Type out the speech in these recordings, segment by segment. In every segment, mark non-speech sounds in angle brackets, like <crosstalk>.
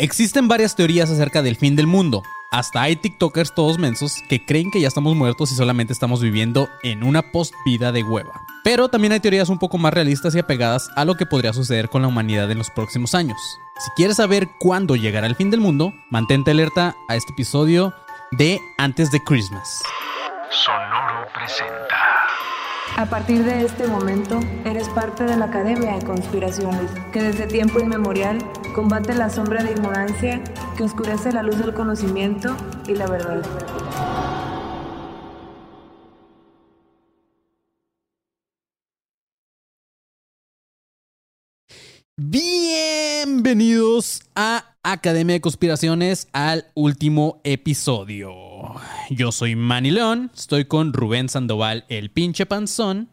Existen varias teorías acerca del fin del mundo. Hasta hay TikTokers todos mensos que creen que ya estamos muertos y solamente estamos viviendo en una post-vida de hueva. Pero también hay teorías un poco más realistas y apegadas a lo que podría suceder con la humanidad en los próximos años. Si quieres saber cuándo llegará el fin del mundo, mantente alerta a este episodio de Antes de Christmas. Sonoro presenta. A partir de este momento, eres parte de la Academia de Conspiraciones, que desde tiempo inmemorial combate la sombra de ignorancia que oscurece la luz del conocimiento y la verdad. Bienvenidos a Academia de Conspiraciones al último episodio. Yo soy Manny León, estoy con Rubén Sandoval, el pinche panzón,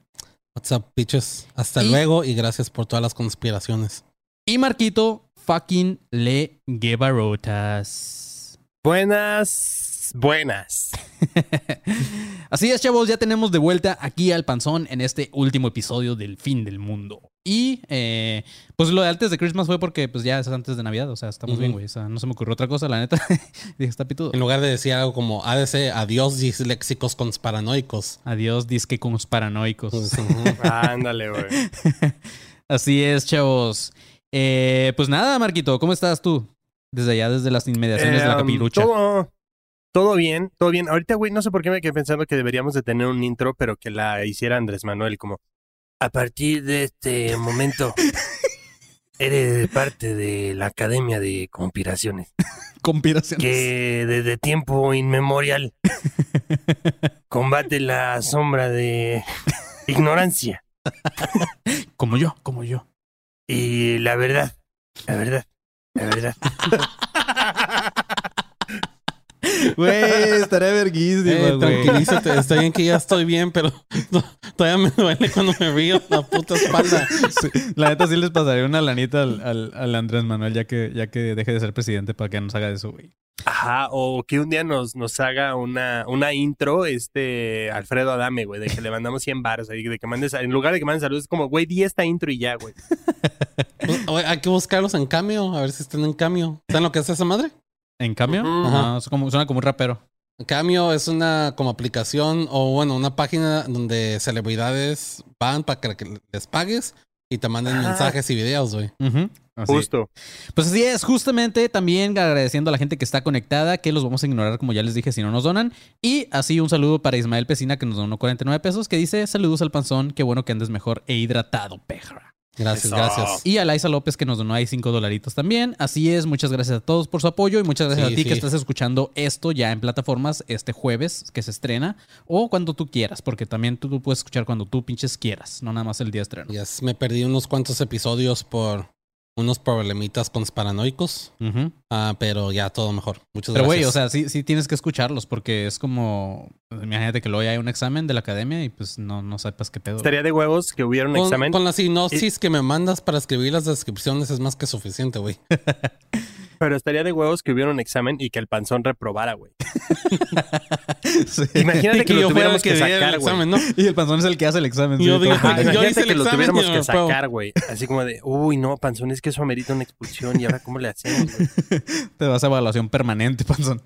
What's up, bitches? Hasta Y- luego y gracias por todas las conspiraciones. y Marquito fucking Le Guevarotas. Buenas, buenas. <laughs> Así es, chavos, ya tenemos de vuelta aquí al panzón en este último episodio del fin del mundo. Y eh, pues lo de antes de Christmas fue porque pues ya es antes de Navidad, o sea, estamos bien, güey. O sea, no se me ocurrió otra cosa, la neta. <laughs> Dije, está pitudo. En lugar de decir algo como ADC, adiós disléxicos conspiranoicos. Adiós, disque con los paranoicos. Pues. <laughs> Ándale, güey. Así es, chavos. Eh, pues nada, Marquito, ¿cómo estás tú? Desde allá, desde las inmediaciones de la Eh, capirucha. Todo, todo bien, todo bien. Ahorita, güey, no sé por qué me quedé pensando que deberíamos de tener un intro, pero que la hiciera Andrés Manuel, como a partir de este momento eres parte de la Academia de Conspiraciones, Conspiraciones. que desde tiempo inmemorial combate la sombra de ignorancia Como yo, como yo. y la verdad, la verdad, la verdad. Güey, estaré verguísima, Eh, güey. tranquilízate, está bien que ya estoy bien, pero <laughs> no, todavía me duele cuando me río la puta espalda. Sí, La neta sí les pasaría una lanita al, al- al Andrés Manuel ya que, ya que deje de ser presidente para que nos haga eso, güey. Ajá, o que un día nos, nos haga una, una intro, este Alfredo Adame, güey, de que le mandamos 100 baros ahí, de que mandes, en lugar de que mandes saludos, es como, güey, di esta intro y ya, güey. Pues, Hay que buscarlos en cambio, a ver si están en cambio. ¿Saben lo que es esa madre? ¿En cambio? Ujú. Ajá, es como- suena como un rapero. Cameo es una como aplicación o bueno, una página donde celebridades van para que les pagues y te manden Ah. mensajes y videos, güey. Justo. Pues así es, justamente también agradeciendo a la gente que está conectada, que los vamos a ignorar como ya les dije si no nos donan. Y así un saludo para Ismael Pesina que nos donó 49 pesos, que dice saludos al panzón, qué bueno que andes mejor e hidratado, perra. Gracias, Eso. gracias. Y a Laisa López que nos donó ahí 5 dolaritos también. Así es, muchas gracias a todos por su apoyo y muchas gracias Sí, a ti sí. que estás escuchando esto ya en plataformas este jueves que se estrena o cuando tú quieras, porque también tú, tú puedes escuchar cuando tú pinches quieras, no nada más el día de estreno. Yes, me perdí unos cuantos episodios por unos problemitas con paranoicos, Ujú. ah, pero ya todo mejor. Muchas Pero güey, gracias. o sea, sí, sí tienes que escucharlos porque es como, imagínate que luego ya hay un examen de la academia y pues no, no sepas qué pedo. Estaría de huevos que hubiera un con, examen. con la sinopsis que me mandas para escribir las descripciones es más que suficiente, güey. <laughs> Pero estaría de huevos que hubiera un examen y que el panzón reprobara, güey. <laughs> Sí. Imagínate que, lo yo fuera el tuviéramos que, el sacar, güey. examen, ¿no? Y el panzón es el que hace el examen. Yo sí, digo, todo. Ajá, Yo imagínate que lo examen tuviéramos que sacar, güey. Así como de, uy, no, panzón, es que eso amerita una expulsión y ahora cómo le hacemos, güey? <laughs> Te vas a evaluación permanente, panzón.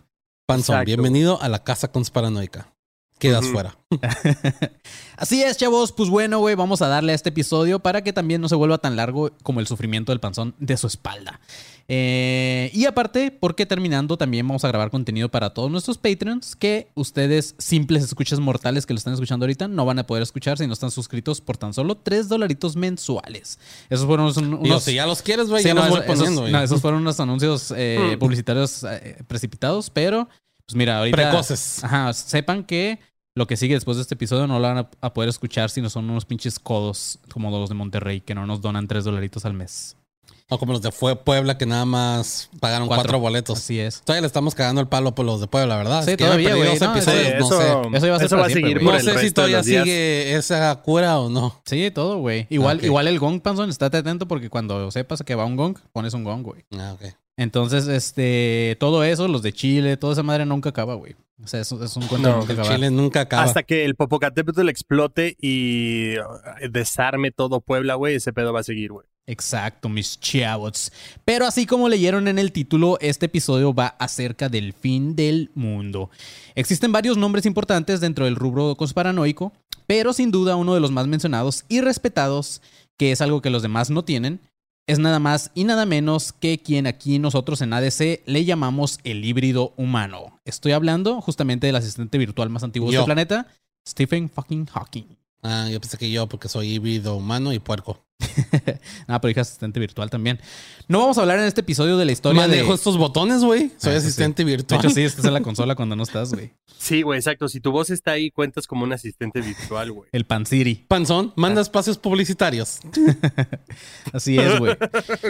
Panzón, Exacto. bienvenido a la casa conspiranoica. Quedas fuera. <laughs> Así es, chavos. Pues bueno, güey, vamos a darle a este episodio para que también no se vuelva tan largo como el sufrimiento del panzón de su espalda. Eh, y aparte, porque terminando también vamos a grabar contenido para todos nuestros Patreons que ustedes, simples escuchas mortales que lo están escuchando ahorita, no van a poder escuchar si no están suscritos por tan solo 3 dolaritos mensuales. Esos fueron unos... Digo, si ya los quieres, güey, Sí, ya no, los voy esos- poniendo, esos, güey. no, esos fueron unos anuncios eh, Mm. publicitarios eh, precipitados, pero pues mira, ahorita... Precoces. Ajá, sepan que lo que sigue después de este episodio no lo van a, a poder escuchar si no son unos pinches codos como los de Monterrey que no nos donan tres dolaritos al mes. O como los de Fue Puebla que nada más pagaron cuatro, boletos. Así es. Todavía le estamos cagando el palo por los de Puebla, ¿verdad? Sí, todavía, güey, no, no eso, sé. Eso iba a seguir por No el sé si resto todavía sigue esa cura o no. Sí, todo, güey. Igual, igual el gong, Panzón, estate atento porque cuando sepas que va un gong, pones un gong, güey. Ah, ok. Entonces, este, todo eso, los de Chile, toda esa madre nunca acaba, güey. O sea, es, es un cuento No, que nunca El acaba. Chile nunca acaba. Hasta que el Popocatépetl explote y uh, desarme todo Puebla, güey, ese pedo va a seguir, güey. Exacto, mis chavos. Pero así como leyeron en el título, este episodio va acerca del fin del mundo. Existen varios nombres importantes dentro del rubro conspiranoico, pero sin duda uno de los más mencionados y respetados, que es algo que los demás no tienen, es nada más y nada menos que quien aquí nosotros en ADC le llamamos el híbrido humano. Estoy hablando justamente del asistente virtual más antiguo de Yo. este planeta, Stephen fucking Hawking. Ah, yo pensé que yo, porque soy híbrido humano y puerco. <laughs> Ah, pero dije asistente virtual también. No vamos a hablar en este episodio de la historia Manejo de... estos botones, güey. Soy Ah, eso asistente De virtual. hecho, sí, estás en la <laughs> consola cuando no estás, güey. Sí, güey, exacto. Si tu voz está ahí, cuentas como un asistente virtual, güey. El Pan City. Panzón, Ah. manda espacios publicitarios. <laughs> Así es, güey.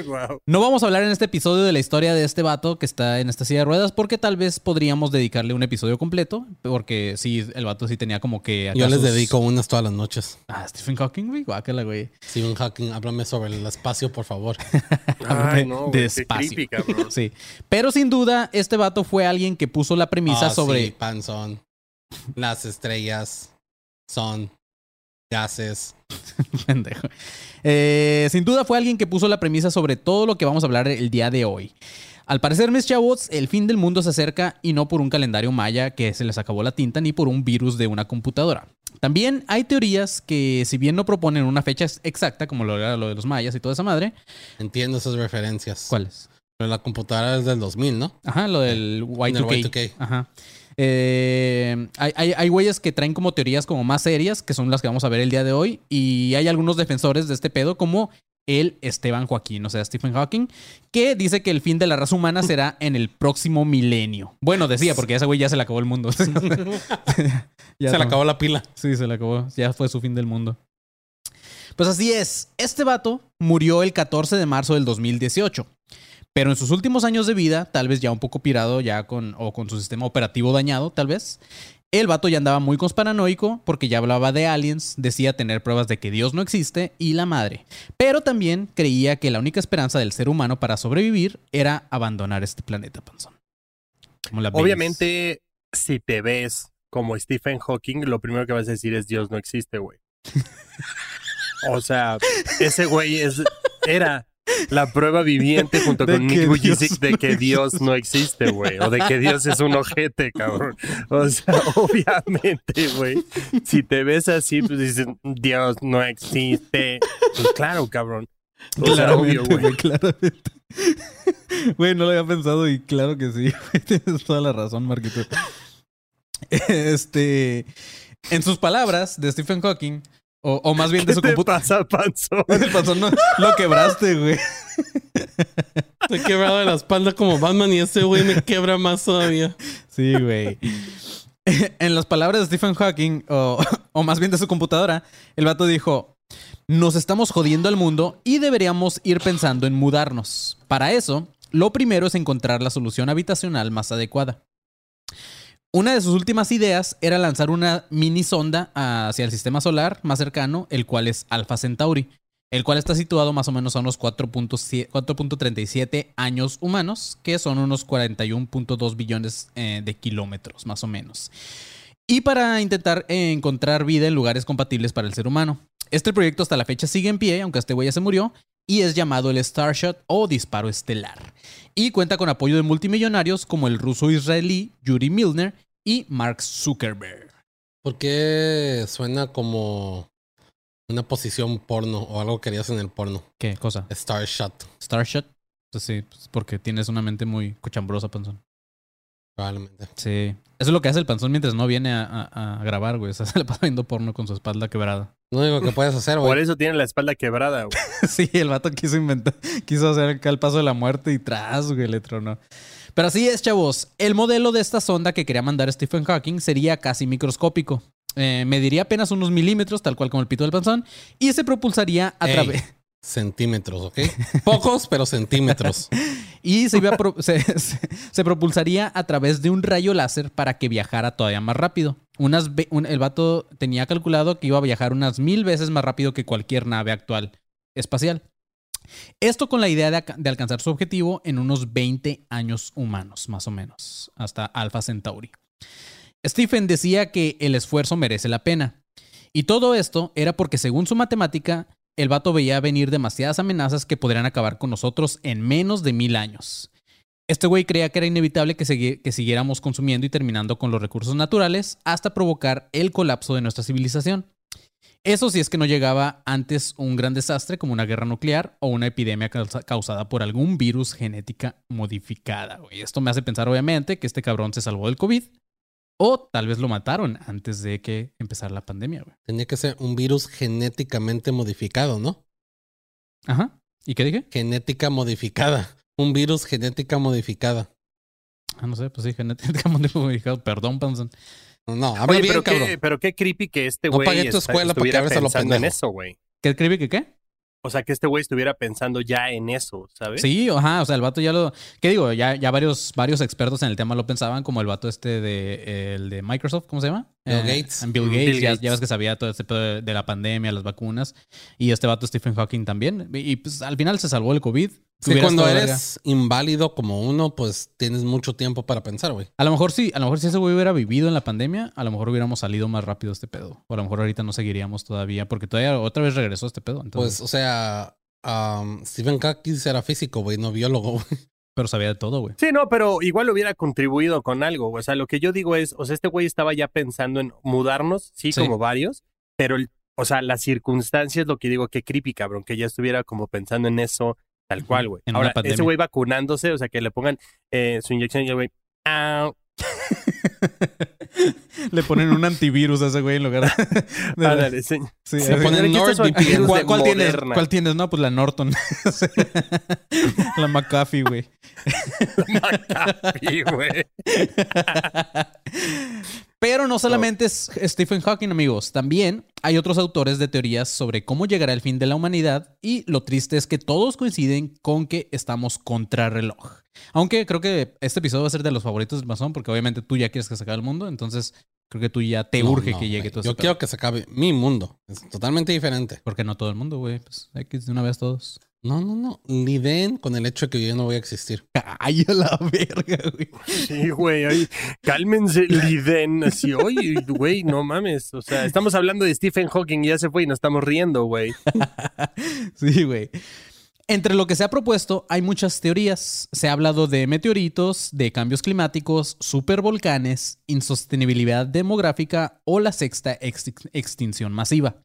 Wow. No vamos a hablar en este episodio de la historia de este vato que está en esta silla de ruedas, porque tal vez podríamos dedicarle un episodio completo, porque sí, el vato sí tenía como que... Yo les sus- dedico unas todas las noches. Ah, Stephen Hawking, güey. Guácala, güey. Stephen Hawking, háblame sobre el espacio, por favor. <laughs> Ay, no, creepy, cabrón. <laughs> Sí. Pero sin duda, este vato fue alguien que puso la premisa Ah, sobre... sí, panzón. Las estrellas son gases. <laughs> Pendejo. Eh, sin duda fue alguien que puso la premisa sobre todo lo que vamos a hablar el día de hoy. Al parecer, mis chavos, el fin del mundo se acerca y no por un calendario maya que se les acabó la tinta ni por un virus de una computadora. También hay teorías que, si bien no proponen una fecha ex- exacta, como lo era lo de los mayas y toda esa madre, Entiendo esas referencias. ¿cuáles? Pero la computadora es del 2000, ¿no? Ajá, lo del Y2K. Del Y2K. Ajá. Eh, hay, hay, hay güeyes que traen como teorías como más serias, que son las que vamos a ver el día de hoy, y hay algunos defensores de este pedo como el Esteban Joaquín, o sea, Stephen Hawking, que dice que el fin de la raza humana será en el próximo milenio. Bueno, decía, porque a ese güey ya se le acabó el mundo. <laughs> <laughs> Ya Se le acabó la pila. Sí, se le acabó. Ya fue su fin del mundo. Pues así es. Este vato murió el 14 de marzo del 2018. Pero en sus últimos años de vida, tal vez ya un poco pirado, ya con, o con su sistema operativo dañado, tal vez, el vato ya andaba muy conspiranoico porque ya hablaba de aliens, decía tener pruebas de que Dios no existe y la madre. Pero también creía que la única esperanza del ser humano para sobrevivir era abandonar este planeta, panzón. Obviamente, si te ves como Stephen Hawking, lo primero que vas a decir es Dios no existe, güey. <laughs> O sea, ese güey es, era la prueba viviente junto De con Nick Dios de que Dios no existe, güey. O de que Dios es un ojete, cabrón. O sea, <laughs> obviamente, güey. Si te ves así, pues dices, Dios no existe. Pues claro, cabrón. O sea, obvio, güey. güey, claramente. <laughs> Güey, no lo había pensado y claro que sí. <laughs> Tienes toda la razón, Marquito. Este. En sus palabras de Stephen Hawking, o, o más bien de ¿Qué su computadora. pasa, panzón? <laughs> El panzón no- lo quebraste, güey. Estoy quebrado de la espalda como Batman y este güey me quebra más todavía. Sí, güey. <laughs> En las palabras de Stephen Hawking, o, <laughs> o más bien de su computadora, el vato dijo: Nos estamos jodiendo al mundo y deberíamos ir pensando en mudarnos. Para eso, lo primero es encontrar la solución habitacional más adecuada. Una de sus últimas ideas era lanzar una mini sonda hacia el sistema solar más cercano, el cual es Alpha Centauri, el cual está situado más o menos a unos 4.7 4.37 años humanos, que son unos 41.2 billones eh, de kilómetros, más o menos. Y para intentar encontrar vida en lugares compatibles para el ser humano. Este proyecto hasta la fecha sigue en pie, aunque este güey ya se murió, y es llamado el Starshot o Disparo Estelar. Y cuenta con apoyo de multimillonarios como el ruso israelí Yuri Milner y Mark Zuckerberg. ¿Por qué suena como una posición porno o algo que harías en el porno? ¿Qué cosa? Starshot, Starshot. Pues sí, pues porque tienes una mente muy cochambrosa, panzón. probablemente. Sí. Eso es lo que hace el panzón mientras no viene a, a- a grabar, güey. O sea, <laughs> se le pasa viendo porno con su espalda quebrada. Lo único que puedes hacer, Por güey. eso tiene la espalda quebrada, güey. <laughs> sí, el vato quiso inventar, quiso hacer acá el paso de la muerte y tras, güey, le tronó. Pero así es, chavos. El modelo de esta sonda que quería mandar Stephen Hawking sería casi microscópico. Eh, mediría apenas unos milímetros, tal cual como el pito del panzón, y se propulsaría a través. centímetros, ¿ok? <laughs> Pocos, pero centímetros. <laughs> Y se, iba a pro- se, se- se propulsaría a través de un rayo láser para que viajara todavía más rápido. El vato tenía calculado que iba a viajar unas mil veces más rápido que cualquier nave actual espacial. Esto con la idea de, de alcanzar su objetivo en unos 20 años humanos, más o menos, hasta Alpha Centauri. Stephen decía que el esfuerzo merece la pena. Y todo esto era porque según su matemática, el vato veía venir demasiadas amenazas que podrían acabar con nosotros en menos de mil años. Este güey creía que era inevitable que, segui- que siguiéramos consumiendo y terminando con los recursos naturales hasta provocar el colapso de nuestra civilización. Eso si es que no llegaba antes un gran desastre como una guerra nuclear o una epidemia causa- causada por algún virus genética modificada. güey. Esto me hace pensar obviamente que este cabrón se salvó del COVID o tal vez lo mataron antes de que empezara la pandemia. güey. Tenía que ser un virus genéticamente modificado, ¿no? Ajá. ¿Y qué dije? Genética modificada. Un virus genética modificada. Ah, no sé, pues sí, genéticamente <laughs> modificado. Perdón, Panzón. No, habla Oye, bien, pero, cabrón. qué, pero qué creepy que este No güey pagué tu escuela para que estuviera hables a lo pensando en pendejo. eso, güey. ¿Qué escribe que qué? O sea, que este güey estuviera pensando ya en eso, ¿sabes? Sí, ajá, o sea, el vato ya lo... ¿Qué digo? Ya, ya varios, varios expertos en el tema lo pensaban, como el vato este de, el de Microsoft, ¿cómo se llama? Bill Eh, Gates. Bill Gates, Bill ya, Gates. ya ves que sabía todo este pedo de, de la pandemia, las vacunas. Y este vato Stephen Hawking también. Y, y, pues al final se salvó el COVID. Sí, cuando eres inválido como uno, pues tienes mucho tiempo para pensar, güey. A lo mejor sí, a lo mejor si ese güey hubiera vivido en la pandemia, a lo mejor hubiéramos salido más rápido de este pedo. O a lo mejor ahorita no seguiríamos todavía, porque todavía otra vez regresó este pedo. Entonces, Pues, o sea, um, Stephen Hawking era físico, güey, no biólogo, güey. pero sabía de todo, güey. Sí, no, pero igual hubiera contribuido con algo. O sea, lo que yo digo es, o sea, este güey estaba ya pensando en mudarnos, sí, Sí. como varios, pero, el- o sea, las circunstancias, lo que digo, que creepy, cabrón, que ya estuviera como pensando en eso, tal cual, güey. Ahora, ese güey vacunándose, o sea, que le pongan eh, su inyección y el güey, <laughs> Le ponen un antivirus a ese güey en lugar de... de- ándale, sí. Sí, ponen ¿Cuál, cuál tienes? ¿Cuál tienes? No, pues la Norton. <laughs> la McAfee, güey. <laughs> Sí, güey. Pero no solamente es Stephen Hawking, amigos. También hay otros autores de teorías sobre cómo llegará el fin de la humanidad y lo triste es que todos coinciden con que estamos contra reloj. Aunque creo que este episodio va a ser de los favoritos del Mazón porque obviamente tú ya quieres que se acabe el mundo, entonces creo que tú ya te No, urge no, que llegue todo Yo quiero que se acabe mi mundo. Es totalmente diferente. Porque no todo el mundo, güey. Pues que de una vez todos. No, no, no. Liden con el hecho de que yo no voy a existir. <laughs> Ay, a la verga, güey. Sí, güey, ay, cálmense, <laughs> Liden. Así, oye, güey, no mames. O sea, estamos hablando de Stephen Hawking y ya se fue y nos estamos riendo, güey. <laughs> Sí, güey. Entre lo que se ha propuesto hay muchas teorías. Se ha hablado de meteoritos, de cambios climáticos, supervolcanes, insostenibilidad demográfica o la sexta ex- extinción masiva.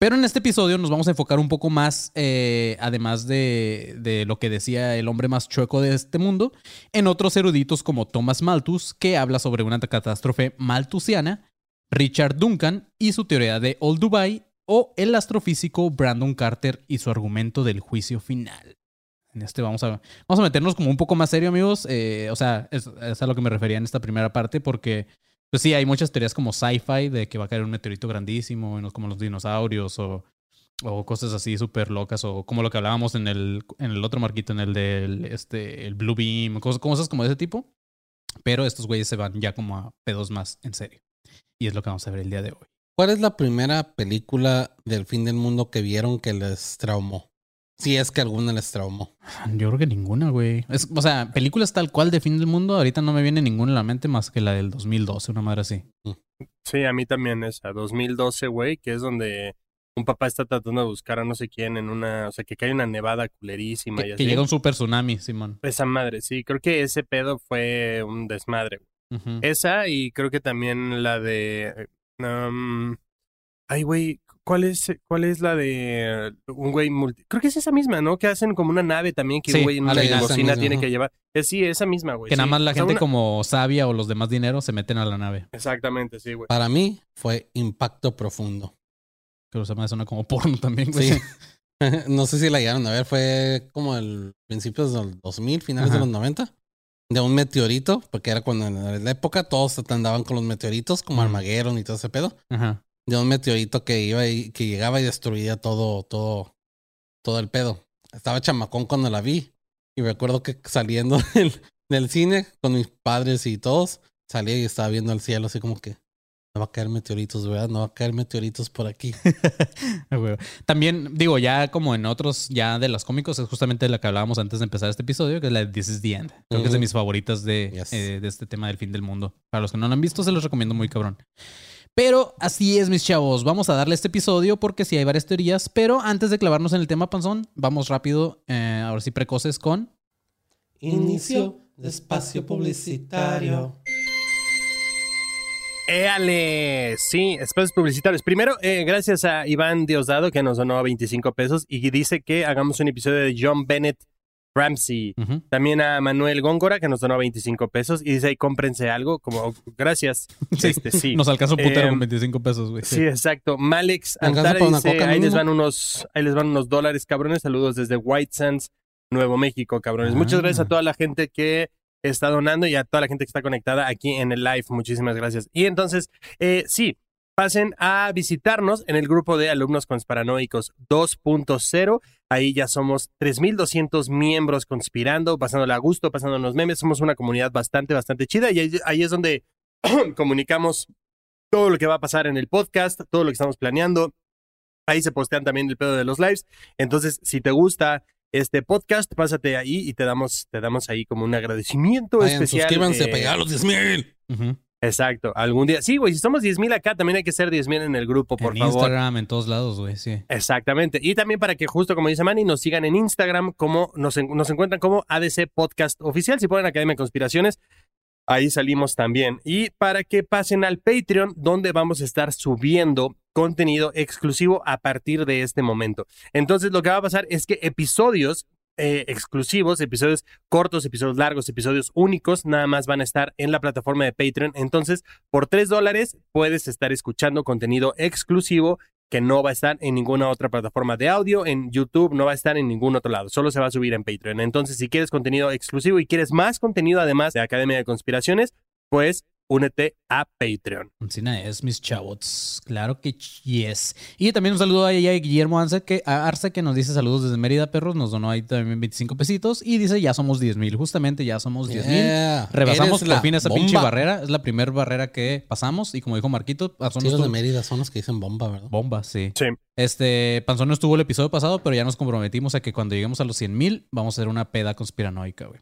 Pero en este episodio nos vamos a enfocar un poco más, eh, además de, de lo que decía el hombre más chueco de este mundo, en otros eruditos como Thomas Malthus, que habla sobre una catástrofe malthusiana, Richard Duncan y su teoría de Old Dubai, o el astrofísico Brandon Carter y su argumento del juicio final. En este vamos a, vamos a meternos como un poco más serio, amigos. Eh, o sea, es, es a lo que me refería en esta primera parte, porque, pues sí, hay muchas teorías como sci-fi de que va a caer un meteorito grandísimo, como los dinosaurios, o, o cosas así súper locas, o como lo que hablábamos en el, en el otro marquito, en el del este, el Blue Beam, cosas, cosas como de ese tipo. Pero estos güeyes se van ya como a pedos más en serio. Y es lo que vamos a ver el día de hoy. ¿Cuál es la primera película del fin del mundo que vieron que les traumó? Si es que alguna les traumó. Yo creo que ninguna, güey. Es- o sea, películas tal cual de fin del mundo, ahorita no me viene ninguna a la mente más que la del 2012, una madre así. Sí, a mí también esa, 2012, güey, que es donde un papá está tratando de buscar a no sé quién en una, o sea, que cae una nevada culerísima y Que, así. que llega un super tsunami, Simón. Esa madre, sí, creo que ese pedo fue un desmadre. güey. Ujú. Esa y creo que también la de... um, ay, güey, ¿cuál es, ¿cuál es la de un güey multi... Creo que es esa misma, ¿no? Que hacen como una nave también que Sí, un güey en una limusina tiene que llevar. Eh, sí, esa misma, güey. que nada sí. más la O sea, gente una- como sabia o los demás dinero se meten a la nave. Exactamente, sí, güey. Para mí fue impacto profundo. Que se me suena como porno también, güey. Sí. <laughs> <laughs> no sé si la llegaron a ver, fue como el principios del 2000, finales Ajá. de los 90. De un meteorito, porque era cuando en la época todos andaban con los meteoritos, como. Armageddon y todo ese pedo. Ajá. De un meteorito que iba y que llegaba y destruía todo, todo, todo el pedo. Estaba chamacón cuando la vi. Y recuerdo que saliendo <laughs> del, del cine con mis padres y todos, salía y estaba viendo el cielo así como que no va a caer meteoritos, ¿verdad? No va a caer meteoritos por aquí. <laughs> También, digo, ya como en otros, ya de los cómicos, es justamente la que hablábamos antes de empezar este episodio, que es la de This is the End. Creo que es de mis favoritas de, Yes. eh, de este tema del fin del mundo. Para los que no lo han visto, se los recomiendo muy cabrón. Pero así es, mis chavos. Vamos a darle este episodio porque sí hay varias teorías. Pero antes de clavarnos en el tema panzón, vamos rápido, eh, ahora sí precoces con. Inicio de espacio publicitario. Éale, sí, espacios publicitarios. Primero, eh, gracias a Iván Diosdado que nos donó 25 pesos y dice que hagamos un episodio de John Bennett Ramsey. También a Manuel Góngora que nos donó 25 pesos y dice ahí cómprense algo, como gracias. <laughs> Este, sí. Nos alcanza un putero Eh, con 25 pesos, güey. Sí, exacto. Malex Antara dice, coca ahí les mínimo". van unos, ahí les van unos dólares, cabrones. Saludos desde White Sands, Nuevo México, cabrones. Ah. Muchas gracias a toda la gente que está donando y a toda la gente que está conectada aquí en el live. Muchísimas gracias. Y entonces, eh, sí, pasen a visitarnos en el grupo de alumnos conspiranoicos 2.0. Ahí ya somos 3.200 miembros conspirando, pasándola a gusto, pasándonos memes. Somos una comunidad bastante, bastante chida y ahí, ahí es donde <clears throat> comunicamos todo lo que va a pasar en el podcast, todo lo que estamos planeando. Ahí se postean también el pedo de los lives. Entonces, si te gusta este podcast, pásate ahí y te damos, te damos ahí como un agradecimiento Vayan, especial. suscríbanse eh, a pegar a los 10 mil. Ujú. Exacto, algún día. Sí, güey, si somos 10.000 acá, también hay que ser 10.000 en el grupo, por en favor. Instagram, en todos lados, güey, sí. Exactamente. Y también para que, justo como dice Manny, nos sigan en Instagram, como nos, nos encuentran como ADC Podcast Oficial. Si ponen Academia de Conspiraciones, ahí salimos también. Y para que pasen al Patreon, donde vamos a estar subiendo contenido exclusivo a partir de este momento. Entonces, lo que va a pasar es que episodios eh, exclusivos, episodios cortos, episodios largos, episodios únicos, nada más van a estar en la plataforma de Patreon. Entonces, por 3 dólares puedes estar escuchando contenido exclusivo que no va a estar en ninguna otra plataforma de audio, en YouTube, no va a estar en ningún otro lado, solo se va a subir en Patreon. Entonces, si quieres contenido exclusivo y quieres más contenido además de Academia de Conspiraciones, pues únete a Patreon. Nada es, mis chavos. Claro que yes. Y también un saludo a Guillermo Arce que, a Arce, que nos dice saludos desde Mérida, perros. Nos donó ahí también 25 pesitos. Y dice, ya somos 10 mil. Justamente, ya somos 10 mil. Yeah. Rebasamos Eres por la fin esa bomba. pinche barrera. Es la primera barrera que pasamos. Y como dijo Marquito, Sí, los de Mérida son los que dicen bomba, ¿verdad? Bomba, sí. Sí. Este, Panzón no estuvo el episodio pasado, pero ya nos comprometimos a que cuando lleguemos a los 100 mil, vamos a hacer una peda conspiranoica, güey.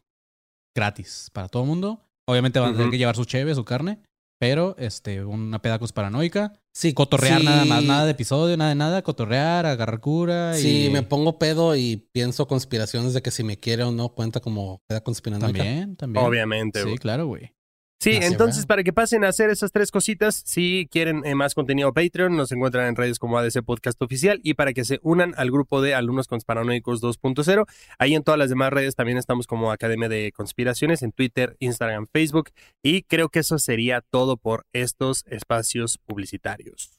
Gratis para todo el mundo. Obviamente van a tener que llevar su cheve, su carne. Pero, este, una peda conspiranoica. Sí, Cotorrear sí. nada más, nada de episodio, nada de nada. Cotorrear, agarrar cura. Sí, y... me pongo pedo y pienso conspiraciones de que si me quiere o no cuenta como peda conspiranoica. También, también. Obviamente. Sí, claro, güey. Sí, entonces ¿verdad? para que pasen a hacer esas tres cositas, si quieren eh, más contenido Patreon, nos encuentran en redes como ADC Podcast Oficial y para que se unan al grupo de alumnos conspiranoicos 2.0, ahí en todas las demás redes también estamos como Academia de Conspiraciones, en Twitter, Instagram, Facebook y creo que eso sería todo por estos espacios publicitarios.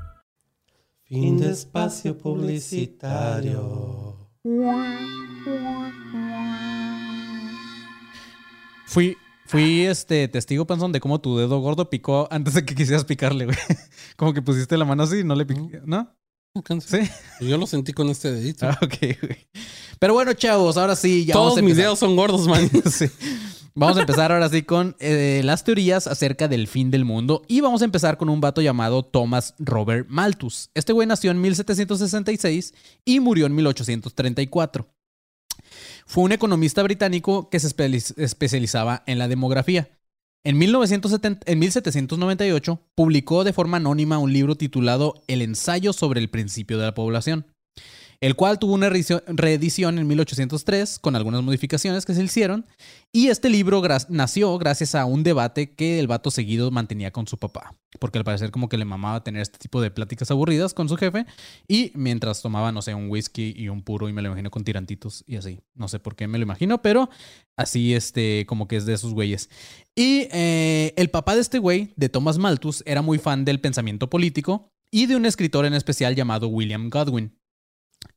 Fin de espacio publicitario. Fui, fui este testigo, Panzón, de cómo tu dedo gordo picó antes de que quisieras picarle, güey. <laughs> Como que pusiste la mano así y no le piqué. ¿No? Sí. Yo lo sentí con este dedito. Ah, ok, güey. Pero bueno, chavos, ahora sí, ya Todos vamos a mis dedos son gordos, man. <laughs> Sí. Vamos a empezar ahora sí con eh, las teorías acerca del fin del mundo. Y vamos a empezar con un vato llamado Thomas Robert Malthus. Este güey nació en 1766 y murió en 1834. Fue un economista británico que se espe- especializaba en la demografía. En, 1970 en 1798 publicó de forma anónima un libro titulado El ensayo sobre el principio de la población. El cual tuvo una reedición- en 1803 con algunas modificaciones que se hicieron. Y este libro nació gracias a un debate que el vato seguido mantenía con su papá, porque al parecer como que le mamaba tener este tipo de pláticas aburridas con su jefe y mientras tomaba, no sé, un whisky y un puro y me lo imagino con tirantitos y así. No sé por qué me lo imagino, pero así este como que es de esos güeyes. Y eh, el papá de este güey, de Thomas Malthus, era muy fan del pensamiento político y de un escritor en especial llamado William Godwin.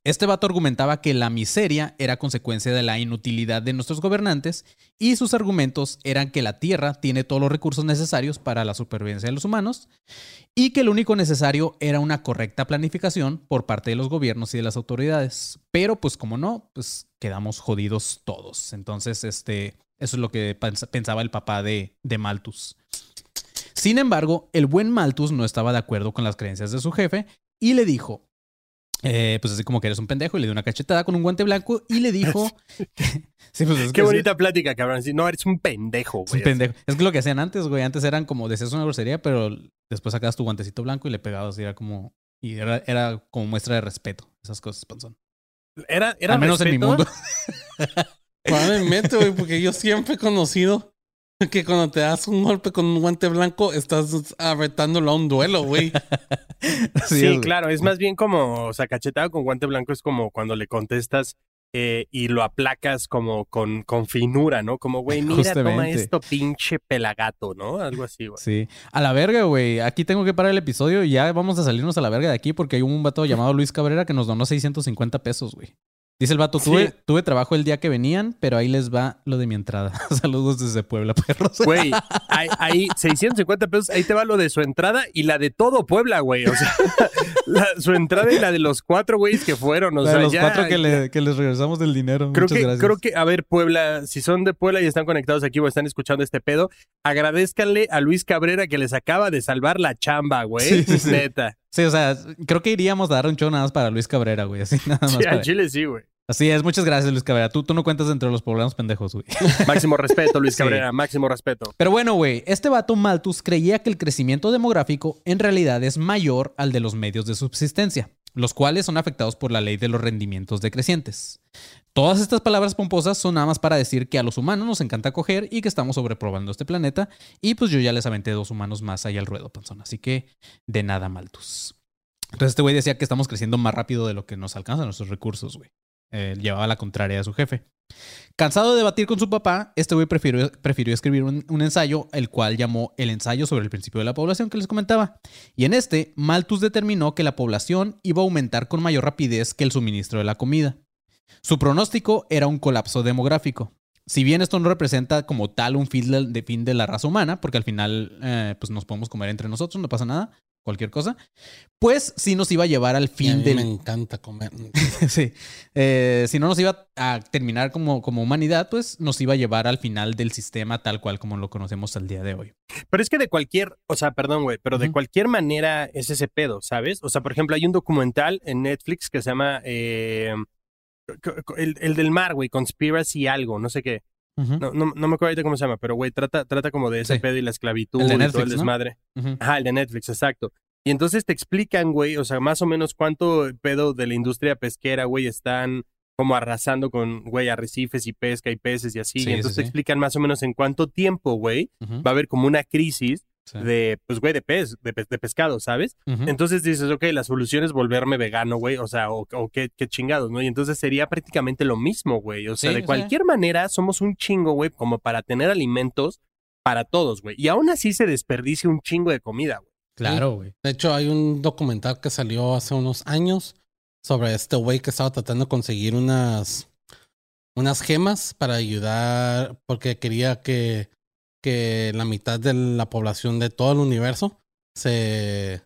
Este vato argumentaba que la miseria era consecuencia de la inutilidad de nuestros gobernantes y sus argumentos eran que la Tierra tiene todos los recursos necesarios para la supervivencia de los humanos y que lo único necesario era una correcta planificación por parte de los gobiernos y de las autoridades. Pero pues como no, pues quedamos jodidos todos. Entonces, este, eso es lo que pens- pensaba el papá de, de Malthus. Sin embargo, el buen Malthus no estaba de acuerdo con las creencias de su jefe y le dijo, eh, pues así como que eres un pendejo, y le dio una cachetada con un guante blanco y le dijo... <laughs> <laughs> sí, pues es Qué que- bonita plática, cabrón. Sí, no, eres un pendejo, es un güey. pendejo. Es que lo que hacían antes, güey. Antes eran como decías una grosería, pero después sacabas tu guantecito blanco y le pegabas. Y era como. Y era, era como muestra de respeto. Esas cosas, panzón. Era, era Al menos en mi mundo. <laughs> Probablemente, güey, porque yo siempre he conocido <laughs> que cuando te das un golpe con un guante blanco, estás retándolo a un duelo, güey. <laughs> Sí, es, claro, es más bien como, o sea, cachetado con guante blanco es como cuando le contestas eh, y lo aplacas como con, con finura, ¿no? Como, güey, mira, toma esto, pinche pelagato, ¿no? Algo así, güey. Sí. A la verga, güey. Aquí tengo que parar el episodio y ya vamos a salirnos a la verga de aquí porque hay un vato <laughs> llamado Luis Cabrera que nos donó 650 pesos, güey. Dice el vato, tuve, Sí. tuve trabajo el día que venían, pero ahí les va lo de mi entrada. <laughs> Saludos desde Puebla, perros. Güey, <laughs> ahí, ahí 650 pesos, ahí te va lo de su entrada y la de todo Puebla, güey. O sea, <laughs> la- su entrada y la de los cuatro güeyes que fueron. O La de sea, los ya- cuatro que, le- que les regresamos del dinero. Creo Muchas que, gracias. creo que, a ver, Puebla, si son de Puebla y están conectados aquí o están escuchando este pedo, agradezcanle a Luis Cabrera que les acaba de salvar la chamba, güey. Sí. Neta. Sí, o sea, creo que iríamos a dar un show nada más para Luis Cabrera, güey. Así <laughs> nada más. Sí, para- Chile sí, güey. Así es, muchas gracias, Luis Cabrera. Tú, tú no cuentas entre los poblanos pendejos, güey. <laughs> Máximo respeto, Luis Sí. Cabrera, máximo respeto. Pero bueno, güey, este vato Malthus creía que el crecimiento demográfico en realidad es mayor al de los medios de subsistencia, los cuales son afectados por la ley de los rendimientos decrecientes. Todas estas palabras pomposas son nada más para decir que a los humanos nos encanta coger y que estamos sobreprobando este planeta. Y pues yo ya les aventé dos humanos más ahí al ruedo, panzón. Así que de nada, Malthus. Entonces este güey decía que estamos creciendo más rápido de lo que nos alcanzan nuestros recursos, güey. Llevaba la contraria a su jefe. Cansado de debatir con su papá, este güey prefirió, prefirió escribir un, un ensayo, el cual llamó El ensayo sobre el principio de la población que les comentaba. Y en este, Malthus determinó que la población iba a aumentar con mayor rapidez que el suministro de la comida. Su pronóstico era un colapso demográfico. Si bien esto no representa como tal un fin de, de fin de la raza humana, porque al final eh, pues nos podemos comer entre nosotros, no pasa nada, cualquier cosa, pues sí nos iba a llevar al Y a fin mí del... me encanta comer. <laughs> sí. Eh, si no nos iba a terminar como, como humanidad, pues nos iba a llevar al final del sistema tal cual como lo conocemos al día de hoy. Pero es que de cualquier, o sea, perdón, güey, pero de cualquier manera es ese pedo, ¿sabes? O sea, por ejemplo, hay un documental en Netflix que se llama eh, el, el del mar, güey, Conspiracy algo, no sé qué. No, no, no me acuerdo ahorita cómo se llama, pero güey, trata, trata como de ese Sí. pedo y la esclavitud El de y todo el ¿no? desmadre. Ujú. Ajá, el de Netflix, exacto. Y entonces te explican, güey, o sea, más o menos cuánto pedo de la industria pesquera, güey, están como arrasando con, güey, arrecifes y pesca y peces y así. Sí, y entonces sí, te explican más o menos en cuánto tiempo, güey, va a haber como una crisis Sí. de, pues, güey, de pez, de, pe- de pescado, ¿sabes? Entonces dices, ok, la solución es volverme vegano, güey, o sea, o, o qué, qué chingados, ¿no? Y entonces sería prácticamente lo mismo, güey. O sea, Sí, de sí. cualquier manera, somos un chingo, güey, como para tener alimentos para todos, güey. Y aún así se desperdicia un chingo de comida, güey. Claro, güey. De hecho, hay un documental que salió hace unos años sobre este güey que estaba tratando de conseguir unas, unas gemas para ayudar, porque quería que, que la mitad de la población de todo el universo se,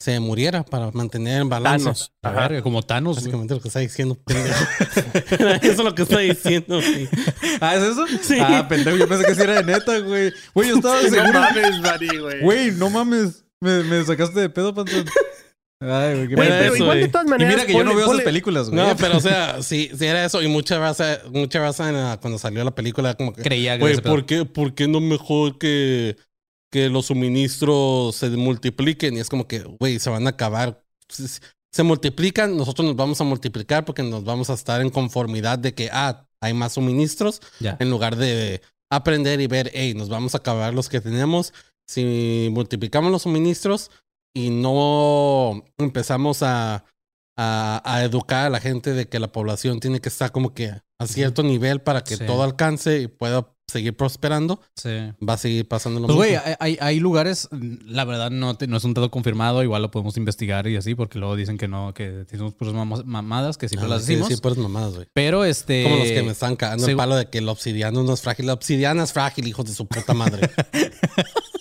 se muriera para mantener el balance. Thanos. Ajá. verga, como Thanos. Básicamente lo que está diciendo. <laughs> Eso es lo que está diciendo. <laughs> ¿Ah, es eso? Sí. Ah, pendejo, yo pensé que sí era de neta, güey. Güey, yo estaba <laughs> No seguro. mames, Mari, güey. Güey, no mames. Me, me sacaste de pedo, panzón. Ay, güey, qué Güey, pero eso, igual de güey. todas Y maneras. mira que yo no ponle- veo esas ponle- películas, güey. No, pero o sea, sí, sí era eso. Y mucha raza, mucha raza en la- cuando salió la película, como que. Creía que Güey, ese pedo. ¿por qué, ¿por qué no mejor que, que los suministros se multipliquen? Y es como que, güey, se van a acabar. Si, se multiplican, nosotros nos vamos a multiplicar porque nos vamos a estar en conformidad de que, ah, hay más suministros, Ya. en lugar de aprender y ver, hey, nos vamos a acabar los que tenemos. Si multiplicamos los suministros y no empezamos a, a, a educar a la gente de que la población tiene que estar como que a cierto nivel para que Sí. todo alcance y pueda seguir prosperando, Sí. va a seguir pasando lo Pues, güey, mismo. hay, hay- hay lugares, la verdad no, te- no es un dato confirmado, igual lo podemos investigar y así, porque luego dicen que no, que decimos puras mamadas, que siempre Ah, las sí, decimos. Sí, puras mamadas, güey. Pero este. Como los que me están cagando el palo de que el obsidiano no es frágil. La obsidiana es frágil, hijos de su puta madre. <laughs>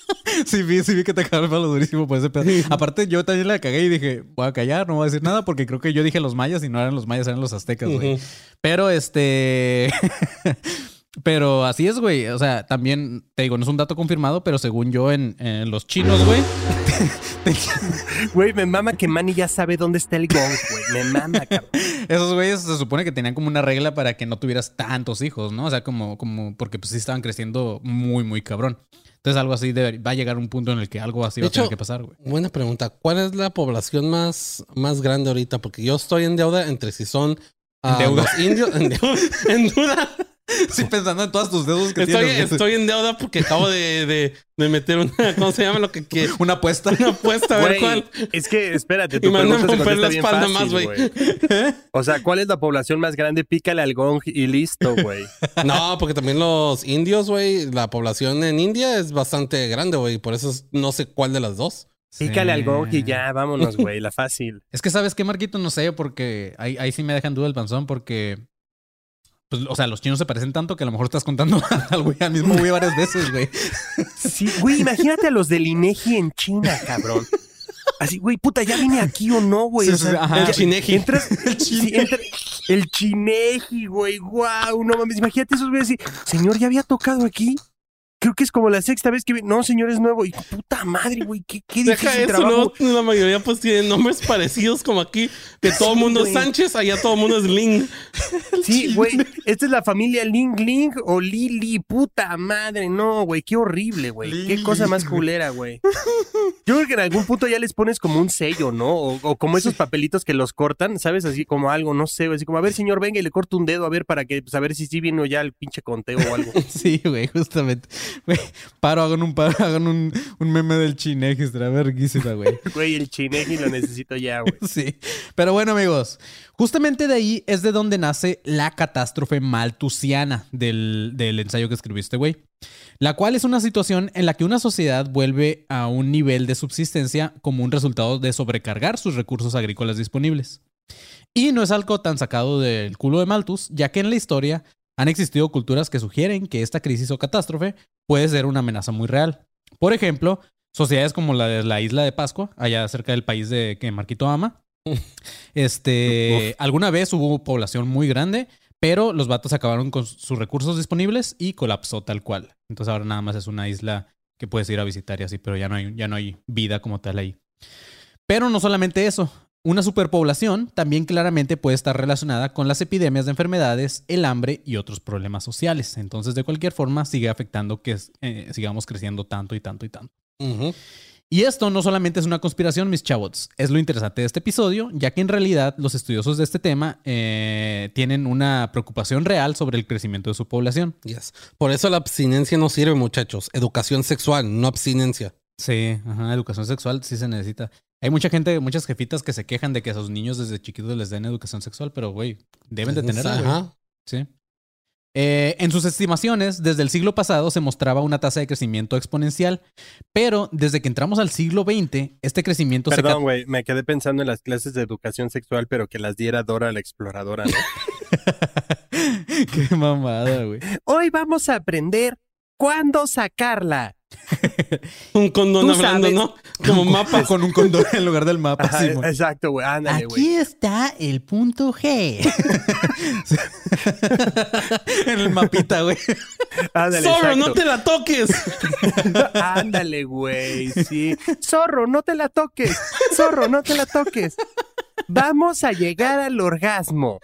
Sí, vi, sí vi que te cagaron el palo durísimo por ese pedo. Aparte, yo también la cagué y dije, voy a callar, no voy a decir nada, porque creo que yo dije los mayas y no eran los mayas, eran los aztecas, güey. Pero este. <laughs> pero así es, güey. O sea, también te digo, no es un dato confirmado, pero según yo, en, en los chinos, güey. <laughs> <laughs> Güey, me mama que Manny ya sabe dónde está el gong, güey. Me mama, cabrón. Esos güeyes se supone que tenían como una regla para que no tuvieras tantos hijos, ¿no? O sea, como, como, porque pues sí estaban creciendo muy, muy cabrón. Entonces algo así debe- va a llegar un punto en el que algo así De va a tener que pasar, güey. Buena pregunta. ¿Cuál es la población más, más grande ahorita? Porque yo estoy en deuda entre si son los indios. En, deuda, <laughs> en duda. <laughs> Sí, pensando en todas tus dedos que Estoy, tienes. estoy en deuda porque acabo de, de, de meter una. ¿Cómo se llama lo que quiero? <laughs> Una apuesta. Una apuesta a ver cuál. es que, espérate, Y tu me andan pregunta se romper la espalda fácil, más, güey. O sea, ¿cuál es la población más grande? Pícale al gong y listo, güey. <laughs> No, porque también los indios, güey, la población en India es bastante grande, güey. Por eso es- no sé cuál de las dos. Pícale al gong y Sí. ya, vámonos, güey, la fácil. Es que, ¿sabes qué, Marquito? No sé, porque ahí, ahí sí me dejan duda el panzón, porque. Pues, o sea, los chinos se parecen tanto que a lo mejor estás contando <laughs> al güey, al mismo güey varias veces, güey. Sí, güey, imagínate a los del INEGI en China, cabrón. Así, güey, puta, ¿ya vine aquí o no, güey? Sí, o sí, sea, ajá. El Chineji. Entras, <laughs> sí, entra- el Chineji, güey, guau, no mames. Imagínate esos güeyes así, señor, ¿ya había tocado aquí? Creo que es como la sexta vez que... vi- No, señor, es nuevo. Y puta madre, güey, qué, qué Deja difícil eso, trabajo. La mayoría pues tienen nombres parecidos como aquí. Que <laughs> todo el mundo es. Sánchez, allá todo el mundo es Ling. <laughs> Sí, <laughs> güey, esta es la familia Ling Ling o Lili, puta madre, no, güey, qué horrible, güey, qué cosa más culera, güey. Yo creo que en algún punto ya les pones como un sello, ¿no? O, o como esos papelitos que los cortan, ¿sabes? Así como algo, no sé, así como, a ver, señor, venga y le corto un dedo, a ver, para que, pues, a ver si sí vino ya el pinche conteo o algo. Sí, güey, justamente. Güey, <laughs> paro, hagan un paro, <laughs> hagan un, un meme del chineje, estará verguísima, güey. <laughs> Güey, el chineji lo necesito ya, güey. Sí. Pero bueno, amigos, justamente de ahí es de donde nace la catástrofe maltusiana del, del ensayo que escribiste, güey. La cual es una situación en la que una sociedad vuelve a un nivel de subsistencia como un resultado de sobrecargar sus recursos agrícolas disponibles. Y no es algo tan sacado del culo de Malthus, ya que en la historia han existido culturas que sugieren que esta crisis o catástrofe puede ser una amenaza muy real. Por ejemplo, sociedades como la de la isla de Pascua, allá cerca del país de que Marquito ama. <laughs> Este, alguna vez hubo población muy grande, pero los vatos acabaron con sus recursos disponibles y colapsó tal cual. Entonces ahora nada más es una isla que puedes ir a visitar y así, pero ya no hay, ya no hay vida como tal ahí. Pero no solamente eso. Una superpoblación también claramente puede estar relacionada con las epidemias de enfermedades, el hambre y otros problemas sociales. Entonces, de cualquier forma, sigue afectando que eh, sigamos creciendo tanto y tanto y tanto. Y esto no solamente es una conspiración, mis chavos. Es lo interesante de este episodio, ya que en realidad los estudiosos de este tema eh, tienen una preocupación real sobre el crecimiento de su población. Yes. Por eso la abstinencia no sirve, muchachos. Educación sexual, no abstinencia. Sí, ajá, educación sexual sí se necesita. Hay mucha gente, muchas jefitas que se quejan de que a sus niños desde chiquitos les den educación sexual, pero güey, deben de tenerla. güey. Ajá. Sí. Eh, en sus estimaciones, desde el siglo pasado se mostraba una tasa de crecimiento exponencial, pero desde que entramos al siglo XX, este crecimiento se... Perdón, güey, me quedé pensando en las clases de educación sexual, pero que las diera Dora la exploradora, ¿no? <laughs> Qué mamada, güey. Hoy vamos a aprender cuándo sacarla. Un condón Tú hablando, sabes. ¿no? Como mapa. Con un condón en lugar del mapa. Ajá, exacto, güey, ándale, güey. Aquí está el punto G. <laughs> en el mapita, güey. Zorro, exacto. no te la toques. <laughs> Ándale, güey, sí. Zorro, no te la toques. Zorro, no te la toques. Vamos a llegar al orgasmo.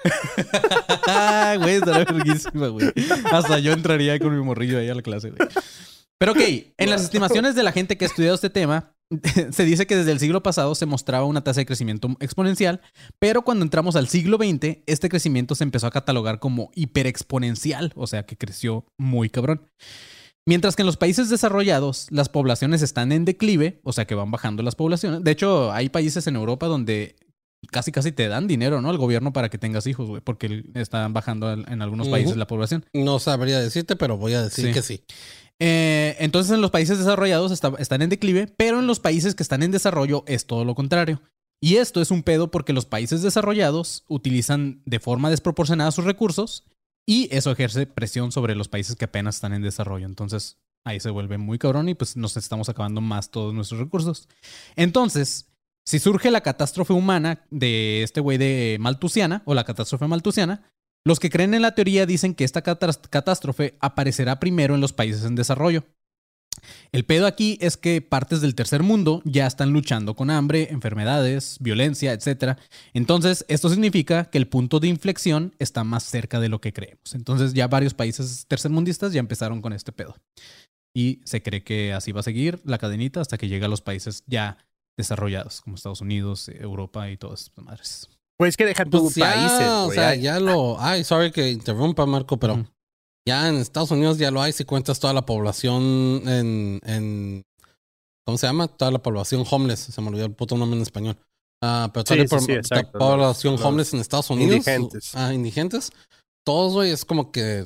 Ah, <laughs> güey, estaría verguísima, güey. Hasta yo entraría con mi morrillo ahí a la clase, güey. Pero ok, <laughs> en las estimaciones de la gente que ha estudiado este tema, <laughs> se dice que desde el siglo pasado se mostraba una tasa de crecimiento exponencial, pero cuando entramos al siglo XX, este crecimiento se empezó a catalogar como hiperexponencial, o sea que creció muy cabrón. Mientras que en los países desarrollados las poblaciones están en declive, o sea que van bajando las poblaciones. De hecho, hay países en Europa donde casi casi te dan dinero, ¿no? Al gobierno para que tengas hijos, güey, porque están bajando en algunos países la población. No sabría decirte, pero voy a decir Sí. que sí. Eh, entonces en los países desarrollados está- están en declive, pero en los países que están en desarrollo es todo lo contrario. Y esto es un pedo porque los países desarrollados utilizan de forma desproporcionada sus recursos y eso ejerce presión sobre los países que apenas están en desarrollo. Entonces ahí se vuelve muy cabrón y pues nos estamos acabando más todos nuestros recursos. Entonces, si surge la catástrofe humana de este güey de Maltusiana o la catástrofe maltusiana, los que creen en la teoría dicen que esta catás- catástrofe aparecerá primero en los países en desarrollo. El pedo aquí es que partes del tercer mundo ya están luchando con hambre, enfermedades, violencia, etc. Entonces, esto significa que el punto de inflexión está más cerca de lo que creemos. Entonces, ya varios países tercermundistas ya empezaron con este pedo. Y se cree que así va a seguir la cadenita hasta que llegue a los países ya desarrollados, como Estados Unidos, Europa y todas estas madres. Pues que deja tu Pues ya, países, o sea, Ay, ya lo. Ay, sorry que interrumpa, Marco, pero ya en Estados Unidos ya lo hay si cuentas toda la población en. en ¿Cómo se llama? Toda la población homeless. Se me olvidó el puto nombre en español. Ah, pero toda Sí, la sí, po- sí, la exacto, población los- homeless en Estados Unidos. indigentes. Ah, indigentes. Todos, güey, es como que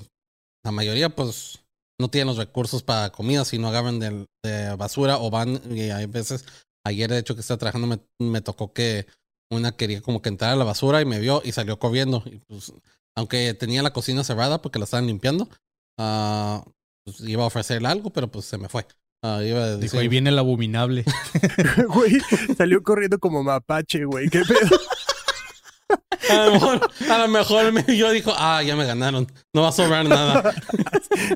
la mayoría, pues, no tienen los recursos para comida, sino agarran del- de, basura o van. Y hay veces, ayer de hecho que estaba trabajando, me, me tocó que una quería como que entrar a la basura y me vio y salió corriendo. Y pues, aunque tenía la cocina cerrada porque la estaban limpiando, ah, pues, iba a ofrecerle algo, pero pues se me fue. Ah, iba a Dijo, decir, ahí viene el abominable. <laughs> Güey, salió corriendo como mapache, güey. ¿Qué pedo? <laughs> a lo mejor, a lo mejor me vio y dijo, ah, ya me ganaron, no va a sobrar nada. <laughs>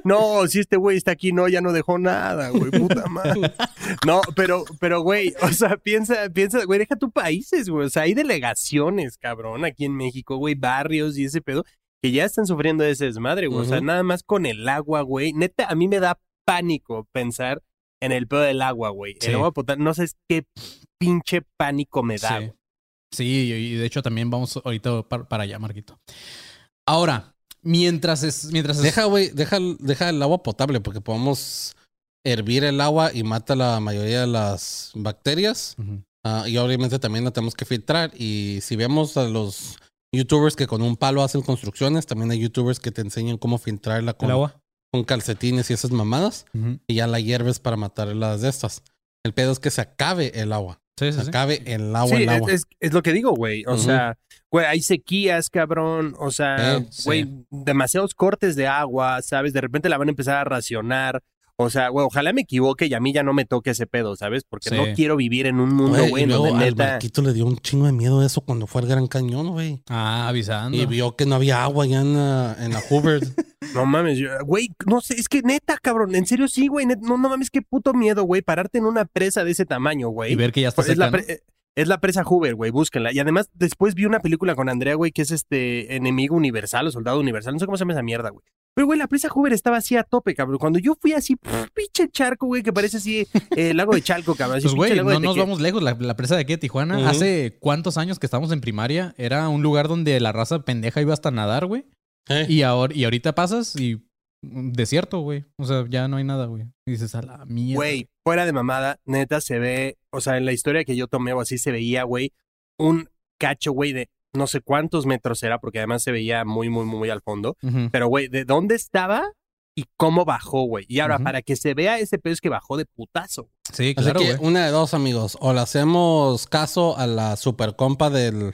No, si este güey está aquí, no, ya no dejó nada, güey, puta madre. No, pero, pero, güey, o sea, piensa, piensa, güey, deja tu países, güey. O sea, hay delegaciones, cabrón, aquí en México, güey, barrios y ese pedo, que ya están sufriendo de ese desmadre, güey. O sea, nada más con el agua, güey. Neta, a mí me da pánico pensar en el pedo del agua, güey. Sí. El agua potable, no sé qué pinche pánico me da, Sí. güey. Sí, y de hecho también vamos ahorita par- para allá, Marquito. Ahora, mientras es, mientras es- Deja, güey, deja, deja el agua potable porque podemos hervir el agua y mata la mayoría de las bacterias. Ah, y obviamente también la tenemos que filtrar. Y si vemos a los youtubers que con un palo hacen construcciones, también hay youtubers que te enseñan cómo filtrarla con, el agua. con calcetines y esas mamadas. Y ya la hierves para matar las de estas. El pedo es que se acabe el agua. Sí, sí, acabe el agua, Sí, el agua. Es, es lo que digo, güey. O sea, güey, hay sequías, cabrón. O sea, Eh, güey, sí. demasiados cortes de agua, ¿sabes? De repente la van a empezar a racionar. O sea, güey, ojalá me equivoque y a mí ya no me toque ese pedo, ¿sabes? Porque Sí. no quiero vivir en un mundo, Güey, luego donde al neta. barquito le dio un chingo de miedo eso cuando fue al Gran Cañón, güey. Ah, avisando. Y vio que no había agua ya en la, en la Hoover. <laughs> No mames, yo- güey, no sé, es que neta, cabrón, en serio sí, güey, no, no mames, qué puto miedo, güey, pararte en una presa de ese tamaño, güey. y ver que ya está Pues es, seca, pre- es la presa Hoover, güey, búsquenla. Y además, después vi una película con Andrea, güey, que es este enemigo universal o soldado universal, no sé cómo se llama esa mierda, güey. Pero, güey, la presa Hoover estaba así a tope, cabrón. Cuando yo fui así, pff, pinche charco, güey, que parece así eh, el lago de Chalco, cabrón. así, Pues, güey, no nos vamos lejos. La, la presa de aquí de Tijuana, hace cuántos años que estábamos en primaria, era un lugar donde la raza pendeja iba hasta nadar, güey. Eh, Y, ahora, y ahorita pasas y mm, desierto, güey. O sea, ya no hay nada, güey. Y dices, a la mierda. Güey, fuera de mamada, neta se ve, o sea, en la historia que yo tomé o así se veía, güey, un cacho, güey, de no sé cuántos metros era, porque además se veía muy, muy, muy al fondo. Pero, güey, ¿de dónde estaba y cómo bajó, güey? Y ahora, para que se vea ese pedo es que bajó de putazo. Sí, Así claro, que güey. una de dos, amigos. O le hacemos caso a la super compa del,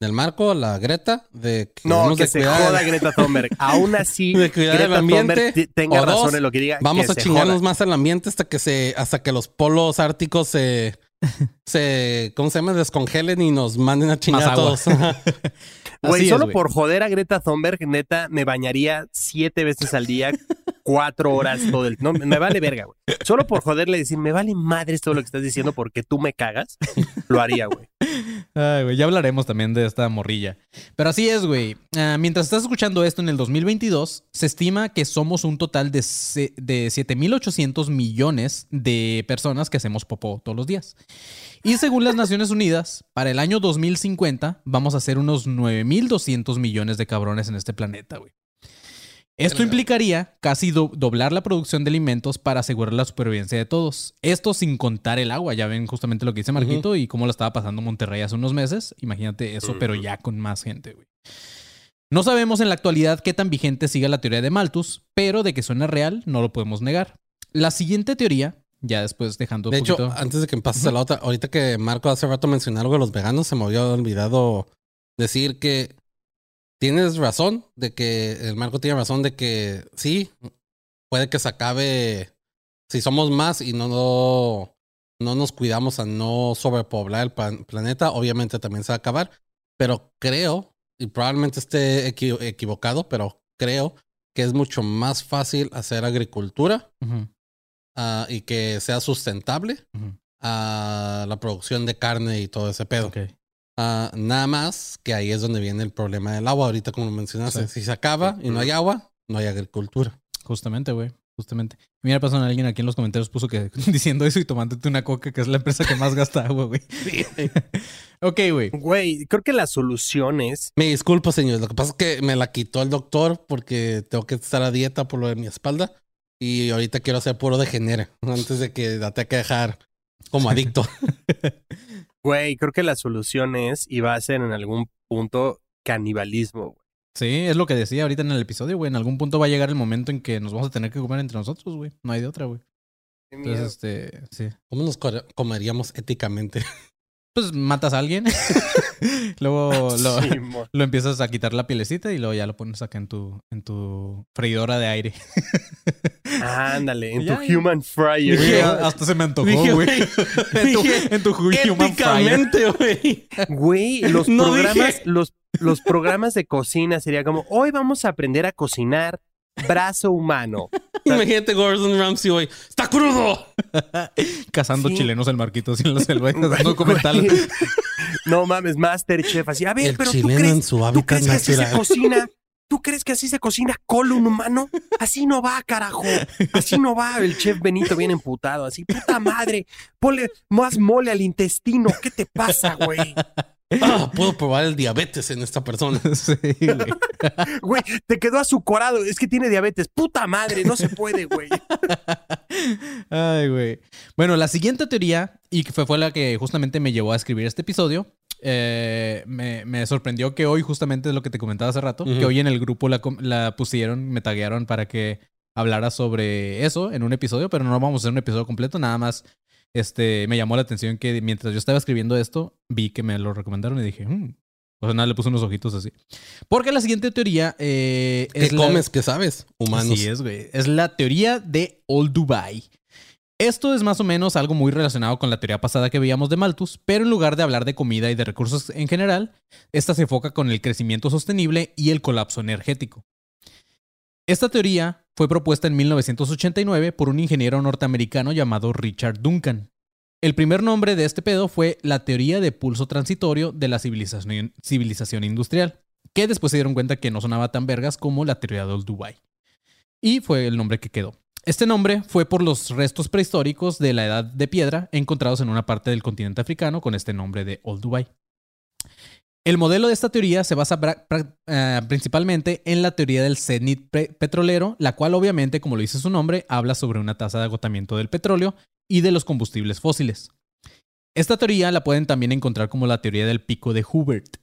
del Marco, la Greta, de que No, que de se cuidar- joda Greta <laughs> Thunberg. Aún así, De cuidar Greta el ambiente, tenga dos, razón en lo que diga. Vamos que a chingarnos joda. más al ambiente hasta que se, hasta que los polos árticos se, se, ¿cómo se llama? Descongelen y nos manden a chingar a todos. Güey, solo por joder a Greta Thunberg, neta, me bañaría siete veces al día, cuatro horas <laughs> todo el... No, me vale verga, güey. Solo por joderle y decir, me vale madres todo lo que estás diciendo porque tú me cagas, lo haría, güey. Ay, güey, ya hablaremos también de esta morrilla. Pero así es, güey. Ah, mientras estás escuchando esto en el 2022, se estima que somos un total de, de 7.800 millones de personas que hacemos popó todos los días. Y según las Naciones Unidas, para el año 2050 vamos a ser unos 9.200 millones de cabrones en este planeta, güey. Esto implicaría casi do- doblar la producción de alimentos para asegurar la supervivencia de todos. Esto sin contar el agua. Ya ven justamente lo que dice Marquito y cómo lo estaba pasando Monterrey hace unos meses. Imagínate eso, pero ya con más gente, güey. No sabemos en la actualidad qué tan vigente siga la teoría de Malthus, pero de que suena real no lo podemos negar. La siguiente teoría, ya después dejando De un hecho, poquito- antes de que pases a la otra, ahorita que Marco hace rato mencionó algo de los veganos, se me había olvidado decir que tienes razón, de que el Marco tiene razón de que sí, puede que se acabe, si somos más y no, no, no nos cuidamos a no sobrepoblar el plan- planeta, obviamente también se va a acabar, pero creo, y probablemente esté equi- equivocado, pero creo que es mucho más fácil hacer agricultura ah, y que sea sustentable a la producción de carne y todo ese pedo. Ok. Ah, nada más que ahí es donde viene el problema del agua. Ahorita, como mencionaste, Sí. si se acaba y no hay agua, no hay agricultura. Justamente, güey. Justamente. Mira, pasó alguien aquí en los comentarios puso que <laughs> diciendo eso y tomándote una coca, que es la empresa que más gasta agua, güey. <laughs> ok, güey. Güey, creo que la solución es. Me disculpo, señores. Lo que pasa es que me la quitó el doctor porque tengo que estar a dieta por lo de mi espalda. Y ahorita quiero hacer puro de genere <laughs> antes de que la tenga que dejar como adicto. Güey, creo que la solución es, y va a ser en algún punto, canibalismo. güey. Sí, es lo que decía ahorita en el episodio, güey. En algún punto va a llegar el momento en que nos vamos a tener que comer entre nosotros, güey. No hay de otra, güey. Entonces, este, sí. ¿Cómo nos co- comeríamos éticamente? Pues matas a alguien, <laughs> luego <laughs> lo, Sí, lo empiezas a quitar la pielecita y luego ya lo pones acá en tu, en tu freidora de aire. <laughs> Ándale, en Ya, tu ya. human fryer. Hasta se me antojó, güey. En tu, dije, en tu human fryer. Güey. Güey, los No programas, los, los programas de cocina sería como, hoy vamos a aprender a cocinar brazo humano. Imagínate Gordon Ramsay, güey. ¡Está crudo! <laughs> Cazando Sí. chilenos el Marquitos en la selva, dando <laughs> documental. Güey. No mames, Masterchef, así. A ver, El pero tú crees, en su ¿tú crees que así se cocina? ¿Tú crees que así se cocina colon humano? Así no va, carajo. Así no va. El chef Benito bien emputado. Así, puta madre. Ponle más mole al intestino. ¿Qué te pasa, güey? Ah, puedo probar el diabetes en esta persona. <laughs> Sí, güey. <laughs> Güey, te quedó azucorado. Es que tiene diabetes. Puta madre, no se puede, güey. <laughs> Ay, güey. Bueno, la siguiente teoría, y que fue, fue la que justamente me llevó a escribir este episodio, eh, me, me sorprendió que hoy, justamente es lo que te comentaba hace rato, que hoy en el grupo la pusieron, me taguearon para que hablara sobre eso en un episodio, pero no vamos a hacer un episodio completo, nada más este, me llamó la atención que mientras yo estaba escribiendo esto, vi que me lo recomendaron y dije, "Hmm". o sea, nada, le puse unos ojitos así. Porque la siguiente teoría eh, ¿Qué es la- comes? ¿Qué sabes? Humanos. Así es, güey. Es la teoría de Old Dubai. Esto es más o menos algo muy relacionado con la teoría pasada que veíamos de Malthus, pero en lugar de hablar de comida y de recursos en general, esta se enfoca con el crecimiento sostenible y el colapso energético. Esta teoría fue propuesta en 1989 por un ingeniero norteamericano llamado Richard Duncan. El primer nombre de este pedo fue la teoría de pulso transitorio de la civilización, industrial, que después se dieron cuenta que no sonaba tan vergas como la teoría de Old Dubai. Y fue el nombre que quedó. Este nombre fue por los restos prehistóricos de la edad de piedra encontrados en una parte del continente africano con este nombre de Old Dubai. El modelo de esta teoría se basa eh, principalmente en la teoría del cenit petrolero, la cual obviamente, como lo dice su nombre, habla sobre una tasa de agotamiento del petróleo y de los combustibles fósiles. Esta teoría la pueden también encontrar como la teoría del pico de Hubert.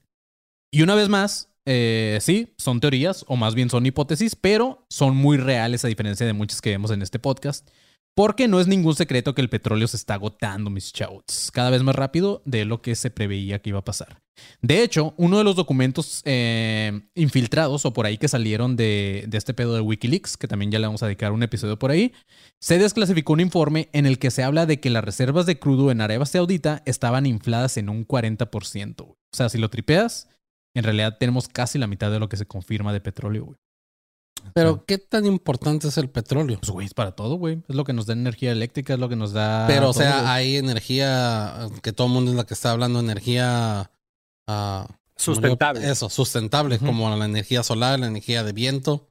Y una vez más, eh, sí, son teorías, o más bien son hipótesis, pero son muy reales a diferencia de muchas que vemos en este podcast. Porque no es ningún secreto que el petróleo se está agotando, mis chavos, cada vez más rápido de lo que se preveía que iba a pasar. De hecho, uno de los documentos eh, infiltrados o por ahí que salieron de, de este pedo de Wikileaks, que también ya le vamos a dedicar un episodio por ahí, se desclasificó un informe en el que se habla de que las reservas de crudo en Arabia Saudita estaban infladas en un 40%. güey. O sea, si lo tripeas, en realidad tenemos casi la mitad de lo que se confirma de petróleo, güey. Pero, ¿qué tan importante es el petróleo? Pues, güey, es para todo, güey. Es lo que nos da energía eléctrica, es lo que nos da. Pero, o sea, güey. hay energía, que todo el mundo es la que está hablando, energía ah, Sustentable. Eso, sustentable, como la energía solar, la energía de viento.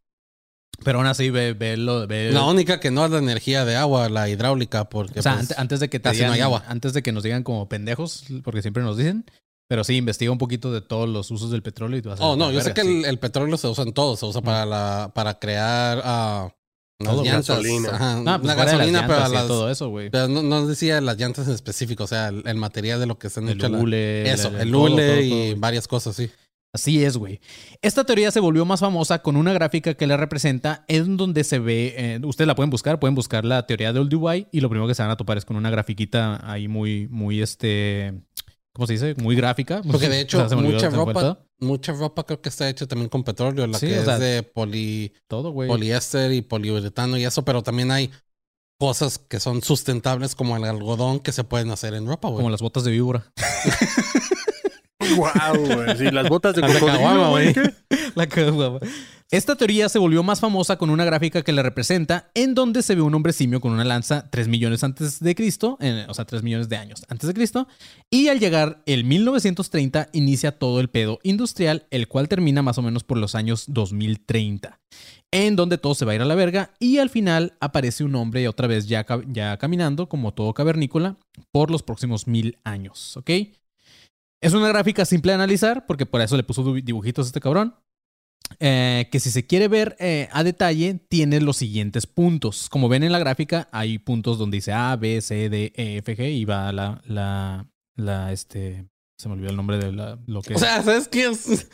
Pero aún así, ve, ve lo- ve- La única que no es la energía de agua, la hidráulica, porque O sea, pues, ante- antes de que te no digan, hay agua. antes de que nos digan como pendejos, porque siempre nos dicen, pero sí, investiga un poquito de todos los usos del petróleo y tú vas a Oh, no, yo sé que sí. el, el petróleo se usa en todo, se usa para la para crear las Todo, llantas. gasolina. Ajá, Ah, pues gasolina, pero las- todo eso, güey. pero no, no decía las llantas en específico, o sea, el, el material de lo que están El hechas. hule, Eso, el- el hule todo, y todo, varias cosas, sí. Así es, güey. Esta teoría se volvió más famosa con una gráfica que la representa en donde se ve, eh, ustedes la pueden buscar, pueden buscar la teoría de Old Dubai y lo primero que se van a topar es con una grafiquita ahí muy, muy, este, ¿cómo se dice? Muy gráfica. Porque de <laughs> hecho, O sea, mucha ropa. Mucha ropa creo que está hecha también con petróleo, la Sí, que es sea, de poli, Todo, güey. poliéster y poliuretano y eso, pero también hay cosas que son sustentables como el algodón que se pueden hacer en ropa, güey. Como las botas de víbora. <laughs> Wow, güey. Sí, las botas de cocodrilo, güey. La caguama. Esta teoría se volvió más famosa con una gráfica que la representa, en donde se ve un hombre simio con una lanza 3 millones antes de Cristo, en- o sea, 3 millones de años antes de Cristo, y al llegar el 1930 inicia todo el pedo industrial, el cual termina más o menos por los años 2030, en donde todo se va a ir a la verga, y al final aparece un hombre otra vez ya, ya caminando, como todo cavernícola, por los próximos mil años, ¿ok? Es una gráfica simple de analizar, porque por eso le puso dibujitos a este cabrón. Eh, que si se quiere ver eh, a detalle, tiene los siguientes puntos. Como ven en la gráfica, hay puntos donde dice A, B, C, D, E, F, G y va la, la, la, este, se me olvidó el nombre de la, lo que O sea, ¿sabes qué? <laughs> Es-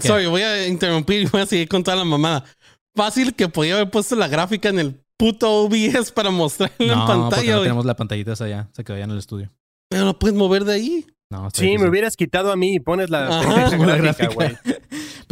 Sorry, voy a interrumpir y voy a seguir con toda la mamada. Fácil que podía haber puesto la gráfica en el puto OBS para mostrarla en no, porque pantalla, no tenemos la pantallita esa ya, se quedó ya en el estudio. Pero lo puedes mover de ahí. No, Sí, me hubieras quitado a mí y pones la Ajá, <laughs> la gráfica. güey.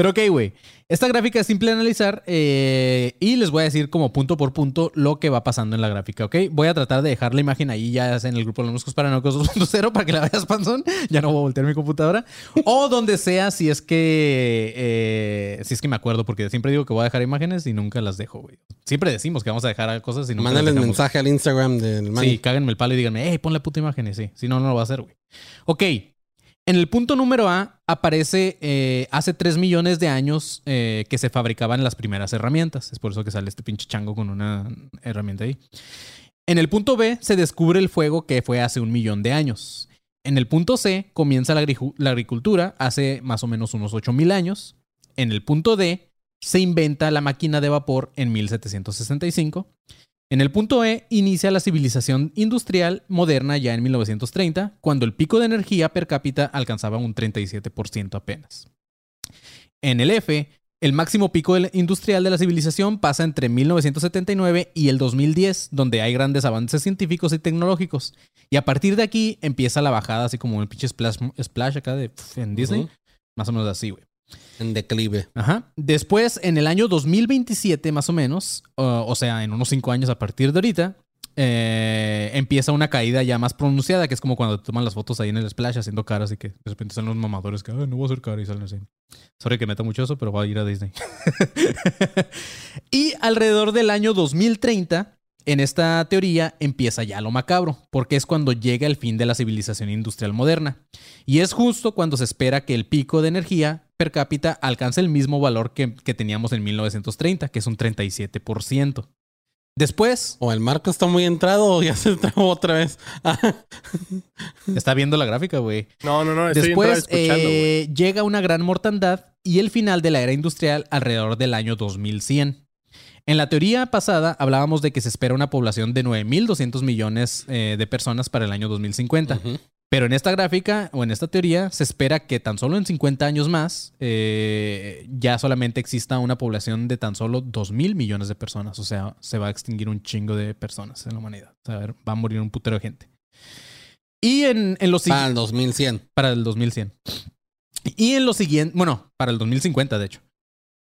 Pero ok, güey. Esta gráfica es simple de analizar eh, y les voy a decir como punto por punto lo que va pasando en la gráfica, ¿ok? Voy a tratar de dejar la imagen ahí ya en el grupo de los músicos paranoicos 2.0 <laughs> para que la veas, panzón. Ya no voy a voltear mi computadora. O donde sea si es que eh, si es que me acuerdo, porque siempre digo que voy a dejar imágenes y nunca las dejo, güey. Siempre decimos que vamos a dejar cosas y nunca las Mándales dejamos. mensaje al Instagram del man. Sí, cáganme el palo y díganme, hey, pon la puta imagen y sí. Si no, no lo va a hacer, güey. Ok. En el punto número A aparece eh, hace 3 millones de años eh, que se fabricaban las primeras herramientas. Es por eso que sale este pinche chango con una herramienta ahí. En el punto B se descubre el fuego que fue hace un millón de años. En el punto C comienza la, agricu- la agricultura hace más o menos unos 8 mil años. En el punto D se inventa la máquina de vapor en 1765. En el punto E inicia la civilización industrial moderna ya en 1930, cuando el pico de energía per cápita alcanzaba un 37% apenas. En el F, el máximo pico industrial de la civilización pasa entre 1979 y el 2010, donde hay grandes avances científicos y tecnológicos. Y a partir de aquí empieza la bajada, así como el pinche splash, splash acá de, en Disney. Más o menos así, güey. En declive. Ajá. Después, en el año 2027, más o menos, o sea, en unos cinco años a partir de ahorita, eh, empieza una caída ya más pronunciada, que es como cuando te toman las fotos ahí en el splash haciendo caras y que de repente salen los mamadores que, "Ay, no voy a hacer cara y salen así. Sorry que meta mucho eso, pero voy a ir a Disney. <laughs> y alrededor del año 2030, en esta teoría empieza ya lo macabro, porque es cuando llega el fin de la civilización industrial moderna. Y es justo cuando se espera que el pico de energía per cápita alcance el mismo valor que, que teníamos en 1930, que es un 37%. Después, O el marco está muy entrado o <laughs> ya se trabó otra vez. <laughs> está viendo la gráfica, güey. No, no, no, estoy Después eh, llega una gran mortandad y el final de la era industrial alrededor del año 2100. En la teoría pasada hablábamos de que se espera una población de 9.200 millones eh, de personas para el año 2050. Ujú. Pero en esta gráfica o en esta teoría se espera que tan solo en 50 años más eh, ya solamente exista una población de tan solo 2 mil millones de personas. O sea, se va a extinguir un chingo de personas en la humanidad. O sea, a ver, va a morir un putero de gente. Y en, en los Para el 2100. Para el 2100. Y en los siguientes... Bueno, para el 2050, de hecho.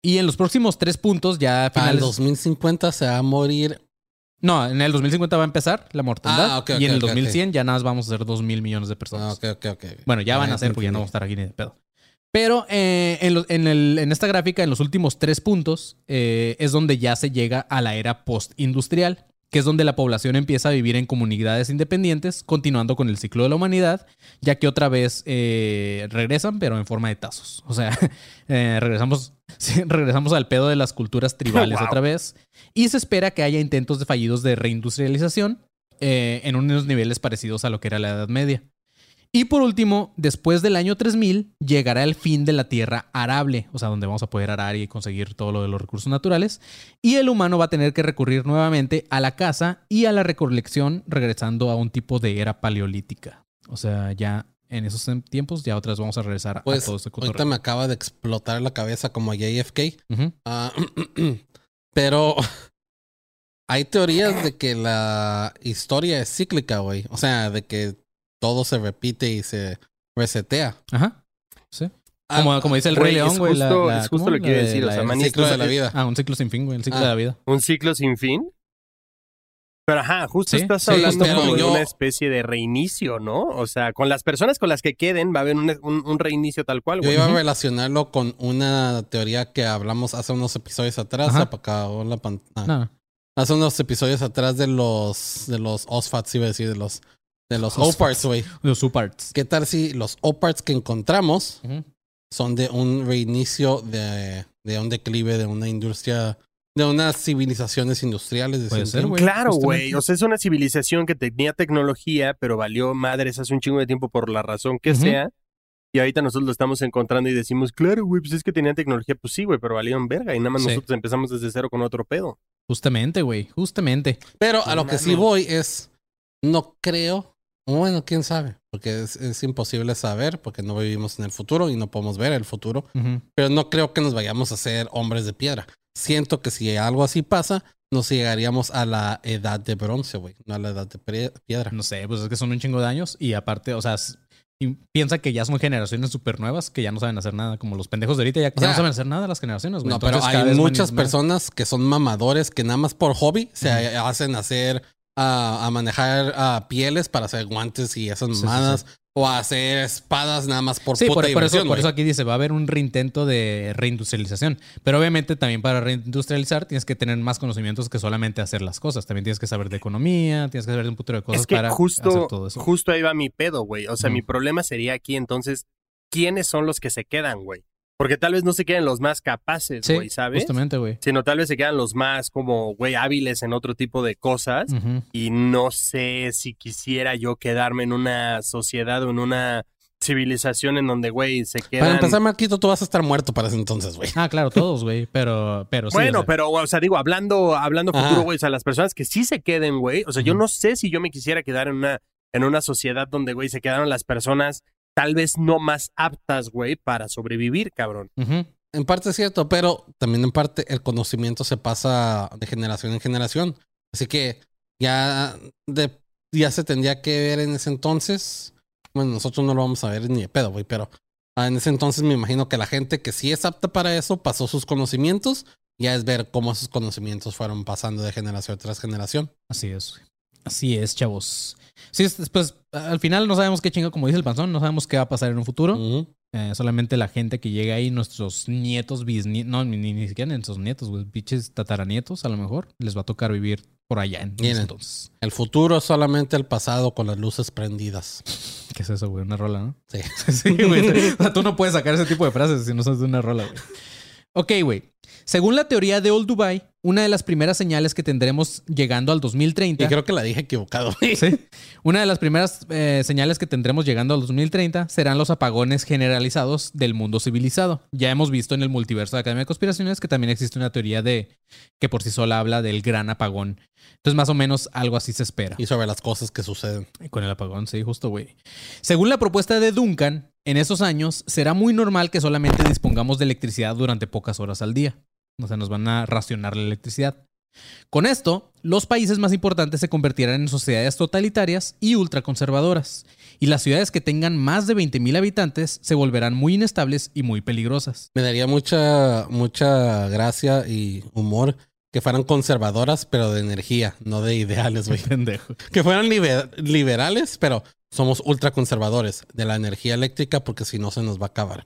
Y en los próximos tres puntos ya el finales... 2050 se va a morir. No, en el 2050 va a empezar la mortandad. Ah, ok, y en el ok, 2100 ya nada más vamos a ser 2 mil millones de Ah, personas. ok. Bueno, ya van Ah, a ser porque ya no vamos a estar aquí ni de pedo. Pero eh, en, lo- en el- en esta gráfica, en los últimos tres puntos, eh, es donde ya se llega a la era post-industrial, que es donde la población empieza a vivir en comunidades independientes, continuando con el ciclo de la humanidad, ya que otra vez eh, regresan, pero en forma de tazos. O sea, <laughs> eh, regresamos, <laughs> sí, regresamos al pedo de las culturas tribales <laughs> Wow. otra vez, y se espera que haya intentos de fallidos de reindustrialización eh, en unos niveles parecidos a lo que era la Edad Media. Y por último, después del año 3000, llegará el fin de la tierra arable, o sea, donde vamos a poder arar y conseguir todo lo de los recursos naturales. Y el humano va a tener que recurrir nuevamente a la caza y a la recolección, regresando a un tipo de era paleolítica. O sea, ya en esos tiempos, ya otras vamos a regresar a Pues todo este ahorita me acaba de explotar la cabeza como JFK. Ah, <clears throat> pero <laughs> hay teorías de que la historia es cíclica, güey. O sea, de que todo se repite y se resetea. Ajá. Sí. Ah, Como, como dice el Rey León, es güey. la- justo- la- es justo lo que iba a La decir, o la sea, man, ciclo de la es- vida. Ah, un ciclo sin fin, güey. El ciclo Ah. de la vida. Un ciclo sin fin. Pero ajá, justo Sí, estás sí, hablando como de yo- una especie de reinicio, ¿no? O sea, con las personas con las que queden va a haber un, un- un reinicio tal cual, Yo güey. iba a relacionarlo con una teoría que hablamos hace unos episodios atrás. Ajá. apagó la pan- ah. No. Hace unos episodios atrás de los de los OSFATs, iba a decir, de los de los. OPARTs, güey. Los subparts. ¿Qué tal si los OPARTs que encontramos son de un reinicio de, de un declive de una industria, de unas civilizaciones industriales? De Puede ser, güey. Claro, güey. O sea, es una civilización que tenía tecnología, pero valió madres hace un chingo de tiempo por la razón que sea. Y ahorita nosotros lo estamos encontrando y decimos, claro, güey, pues es que tenían tecnología. Pues sí, güey, pero valieron verga. Y nada más Sí. nosotros empezamos desde cero con otro pedo. Justamente, güey. Justamente. Pero a No lo que sí voy es, no creo, bueno, quién sabe, porque es, es imposible saber, porque no vivimos en el futuro y no podemos ver el futuro, pero no creo que nos vayamos a ser hombres de piedra. Siento que si algo así pasa, nos llegaríamos a la edad de bronce, güey, no a la edad de piedra. No sé, pues es que son un chingo de años y aparte, o sea, y piensa que ya son generaciones súper nuevas que ya no saben hacer nada, como los pendejos de ahorita ya, O sea, no saben hacer nada las generaciones, güey. No, pero Entonces, hay muchas más- personas que son mamadores que nada más por hobby se hacen hacer a, a manejar pieles para hacer guantes y esas Sí, sí, mamadas o a hacer espadas nada más por Sí, puta por, por eso, por eso aquí dice, va a haber un reintento de reindustrialización. Pero obviamente también para reindustrializar tienes que tener más conocimientos que solamente hacer las cosas. También tienes que saber de economía, tienes que saber de un putero de cosas es que para justo, hacer todo eso. justo ahí va mi pedo, güey. O sea, mi problema sería aquí entonces, ¿quiénes son los que se quedan, güey? Porque tal vez no se queden los más capaces, Sí, güey, ¿sabes? justamente, güey. Sino tal vez se quedan los más como, güey, hábiles en otro tipo de cosas. Y no sé si quisiera yo quedarme en una sociedad o en una civilización en donde, güey, se quedan... Para empezar, Marquito, tú vas a estar muerto para ese entonces, güey. Ah, claro, todos, güey. Pero, pero sí. bueno, o sea, pero, o sea, digo, hablando, hablando futuro, güey, o sea, las personas que sí se queden, güey, o sea, yo no sé si yo me quisiera quedar en una, en una sociedad donde, güey, se quedaron las personas tal vez no más aptas, güey, para sobrevivir, cabrón. En parte es cierto, pero también en parte el conocimiento se pasa de generación en generación. Así que ya, de, ya se tendría que ver en ese entonces. Bueno, nosotros no lo vamos a ver ni de pedo, güey, pero ah, en ese entonces me imagino que la gente que sí es apta para eso pasó sus conocimientos. Ya es ver cómo esos conocimientos fueron pasando de generación tras generación. Así es. Así es, chavos. Sí, es- pues al final no sabemos qué chingo, como dice el panzón, no sabemos qué va a pasar en un futuro. Ujú. Eh, solamente la gente que llega ahí, nuestros nietos, bisnietos, no, ni, ni siquiera nuestros nietos, güey, pinches tataranietos, a lo mejor, les va a tocar vivir por allá en Miren. entonces. El futuro es solamente el pasado con las luces prendidas. ¿Qué es eso, güey? Una rola, ¿no? Sí. <laughs> sí, güey. O sea, tú no puedes sacar ese tipo de frases si no son de una rola, güey. Ok, güey. Según la teoría de Old Dubai, una de las primeras señales que tendremos llegando al 2030 Y creo que la dije equivocado. Sí. Una de las primeras eh, señales que tendremos llegando al 2030 serán los apagones generalizados del mundo civilizado. Ya hemos visto en el multiverso de Academia de Conspiraciones que también existe una teoría de que por sí sola habla del gran apagón. Entonces, más o menos algo así se espera. y sobre las cosas que suceden. Con el apagón, sí, justo, güey. Según la propuesta de Duncan, en esos años será muy normal que solamente dispongamos de electricidad durante pocas horas al día. O sea, nos van a racionar la electricidad. Con esto, los países más importantes se convertirán en sociedades totalitarias y ultraconservadoras. Y las ciudades que tengan más de 20.000 habitantes se volverán muy inestables y muy peligrosas. Me daría mucha, mucha gracia y humor que fueran conservadoras, pero de energía, no de ideales, güey. <laughs> Pendejo. Que fueran liber- liberales, pero somos ultra conservadores de la energía eléctrica porque si no se nos va a acabar.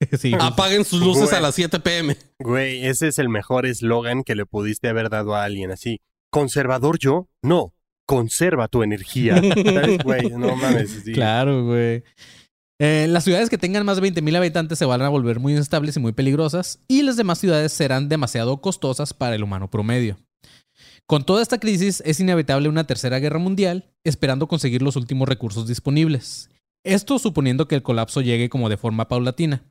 <laughs> Sí, Apaguen sus luces Güey. a las 7 pm. Güey, ese es el mejor eslogan que le pudiste haber dado a alguien así. ¿Conservador yo? No. Conserva tu energía. ¿Sabes, güey? No mames. sí. Claro, güey. Eh, las ciudades que tengan más de 20.000 habitantes se van a volver muy instables y muy peligrosas, y las demás ciudades serán demasiado costosas para el humano promedio. Con toda esta crisis es inevitable una tercera guerra mundial, esperando conseguir los últimos recursos disponibles. Esto suponiendo que el colapso llegue como de forma paulatina.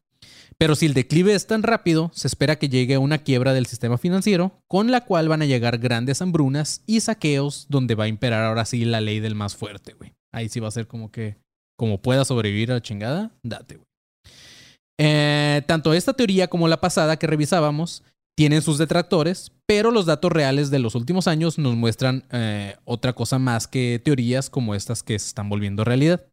Pero si el declive es tan rápido, se espera que llegue a una quiebra del sistema financiero, con la cual van a llegar grandes hambrunas y saqueos, donde va a imperar ahora sí la ley del más fuerte, güey. Ahí sí va a ser como que, como pueda sobrevivir a la chingada, date, güey. Eh, tanto esta teoría como la pasada que revisábamos tienen sus detractores, pero los datos reales de los últimos años nos muestran eh, otra cosa más que teorías como estas que se están volviendo realidad.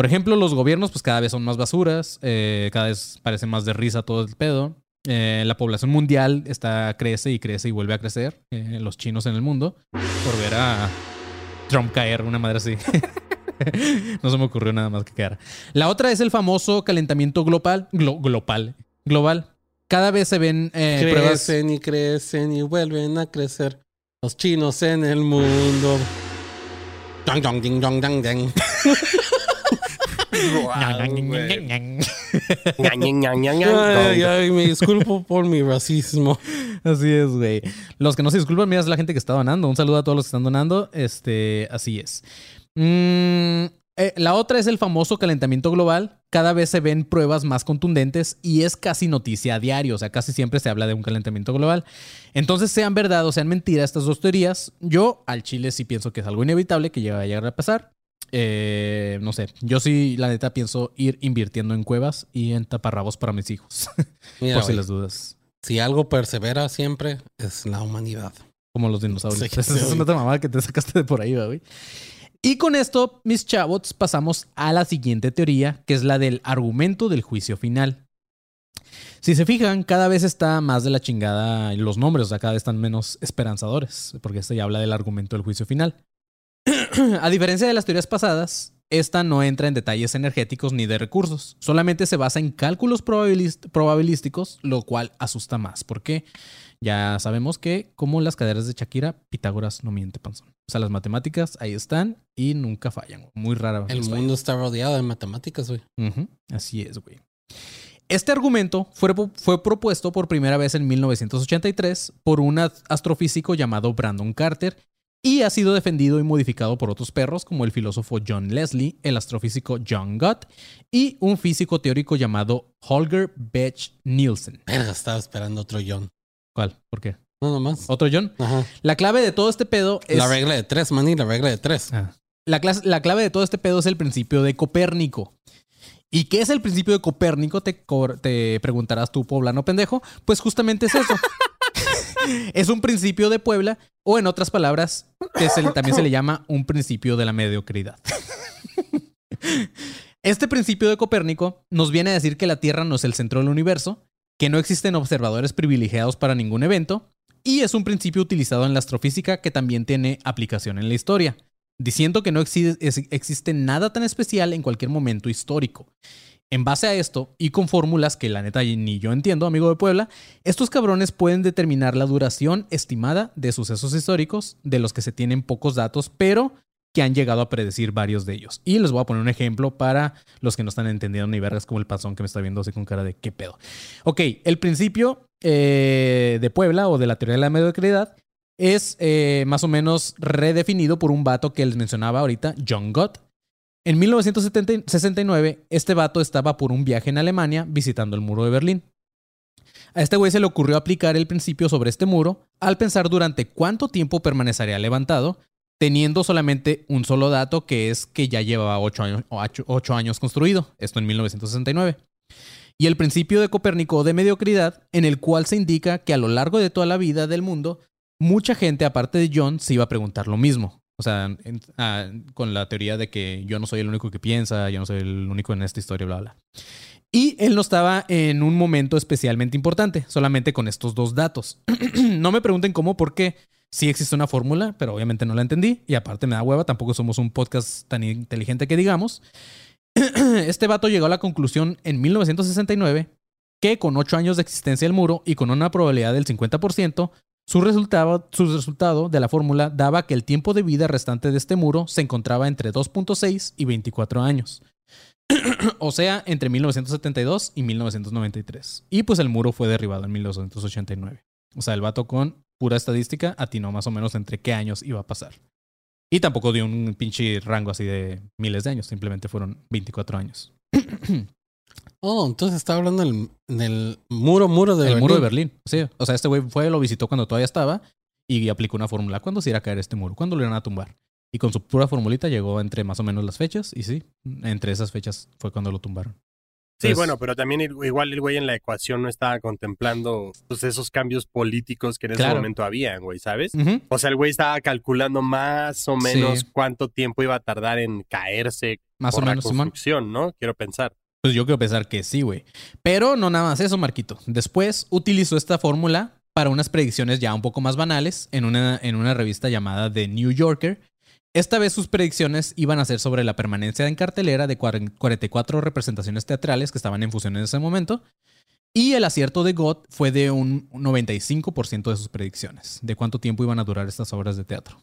Por ejemplo, los gobiernos pues cada vez son más basuras, eh, cada vez parece más de risa todo el pedo. Eh, la población mundial está, crece y crece y vuelve a crecer. eh, los chinos en el mundo. Por ver a Trump caer, una madre así. <laughs> no se me ocurrió nada más que caer. La otra es el famoso calentamiento global. glo- global. Global. Cada vez se ven eh, pruebas. crecen y crecen y vuelven a crecer. Los chinos en el mundo. <laughs> Ay, ay, me disculpo por mi racismo. Así es, güey. Los que no se disculpan, mira, es la gente que está donando. Un saludo a todos los que están donando. Este, así es. La otra es el famoso calentamiento global. Cada vez se ven pruebas más contundentes y es casi noticia a diario. O sea, casi siempre se habla de un calentamiento global. Entonces, sean verdad o sean mentira estas dos teorías, yo al Chile sí pienso que es algo inevitable que llega a llegar a pasar. Eh, no sé, yo sí, la neta, pienso ir invirtiendo en cuevas y en taparrabos para mis hijos. <laughs> Mira, por si las dudas. si algo persevera siempre es la humanidad. Como los dinosaurios. Sí, <laughs> Esa es una otra mamada que te sacaste de por ahí, güey. Y con esto, mis chavos, pasamos a la siguiente teoría, que es la del argumento del juicio final. Si se fijan, cada vez está más de la chingada los nombres, o sea, cada vez están menos esperanzadores, porque este ya habla del argumento del juicio final. <clears throat> a diferencia de las teorías pasadas, esta no entra en detalles energéticos ni de recursos, solamente se basa en cálculos probabilísticos, lo cual asusta más, porque ya sabemos que, como las caderas de Shakira, Pitágoras no miente, panzón. O sea, las matemáticas ahí están y nunca fallan. Muy rara. El fallan. mundo está rodeado de matemáticas, güey. Así es, güey. Este argumento fue, fue propuesto por primera vez en 1983 por un as- astrofísico llamado Brandon Carter y ha sido defendido y modificado por otros perros como el filósofo John Leslie, el astrofísico John Gott y un físico teórico llamado Holger Bech Nielsen. Verga, estaba esperando otro John. ¿Cuál? ¿Por qué? No, nomás. ¿Otro John? Ajá. La clave de todo este pedo es... La regla de tres, maní, la regla de tres. Ah. La, clave de todo este pedo es el principio de Copérnico. ¿Y qué es el principio de Copérnico? Te, te preguntarás tú, poblano pendejo. Pues justamente es eso. <laughs> es un principio de Puebla, o en otras palabras, que también se le llama un principio de la mediocridad. este principio de Copérnico nos viene a decir que la Tierra no es el centro del universo, que no existen observadores privilegiados para ningún evento, y es un principio utilizado en la astrofísica que también tiene aplicación en la historia diciendo que no existe nada tan especial en cualquier momento histórico. En base a esto, y con fórmulas que la neta ni yo entiendo, amigo de Puebla, estos cabrones pueden determinar la duración estimada de sucesos históricos de los que se tienen pocos datos, pero que han llegado a predecir varios de ellos. Y les voy a poner un ejemplo para los que no están entendiendo ni vergas como el panzón que me está viendo así con cara de qué pedo. Ok, el principio eh, de Puebla o de la teoría de la mediocridad es eh, más o menos redefinido por un vato que les mencionaba ahorita, John Gott. En 1969, este vato estaba por un viaje en Alemania visitando el muro de Berlín. A este güey se le ocurrió aplicar el principio sobre este muro al pensar durante cuánto tiempo permanecería levantado, teniendo solamente un solo dato que es que ya llevaba 8 años, años construido, esto en 1969 y el principio de Copérnico de mediocridad, en el cual se indica que a lo largo de toda la vida del mundo, mucha gente, aparte de John, se iba a preguntar lo mismo. O sea, ah, con la teoría de que yo no soy el único que piensa, yo no soy el único en esta historia, bla, bla. Y él no estaba en un momento especialmente importante, solamente con estos dos datos. <clears throat> no me pregunten cómo, porque sí existe una fórmula, pero obviamente no la entendí. Y aparte me da hueva, tampoco somos un podcast tan inteligente que digamos. <clears throat> este vato llegó a la conclusión en 1969 que con 8 años de existencia del muro y con una probabilidad del 50%, Su resultado, su resultado de la fórmula daba que el tiempo de vida restante de este muro se encontraba entre 2.6 y 24 años. <clears throat> o sea, entre 1972 y 1993. Y pues el muro fue derribado en 1989. O sea, el vato con pura estadística atinó más o menos entre qué años iba a pasar. Y tampoco dio un pinche rango así de miles de años, simplemente fueron 24 años. <clears throat> Oh, entonces estaba hablando del, del muro, muro de el Berlín. muro de Berlín. Sí, o sea, este güey fue, lo visitó cuando todavía estaba y aplicó una fórmula. ¿Cuándo se irá a caer este muro? ¿Cuándo lo irán a tumbar? Y con su pura formulita llegó entre más o menos las fechas y sí, entre esas fechas fue cuando lo tumbaron. Sí, bueno, pero también igual el güey en la ecuación no estaba contemplando pues, esos cambios políticos que en ese Claro. momento habían, güey, ¿sabes? O sea, el güey estaba calculando más o menos Sí. cuánto tiempo iba a tardar en caerse Más por o la menos, Simón. construcción, ¿no? Quiero pensar. Pues yo quiero pensar que sí, güey. Pero no nada más eso, Marquito. Después utilizó esta fórmula para unas predicciones ya un poco más banales en una, en una revista llamada The New Yorker. Esta vez sus predicciones iban a ser sobre la permanencia en cartelera de cuaren- 44 representaciones teatrales que estaban en función en ese momento. Y el acierto de Gott fue de un 95% de sus predicciones, de cuánto tiempo iban a durar estas obras de teatro.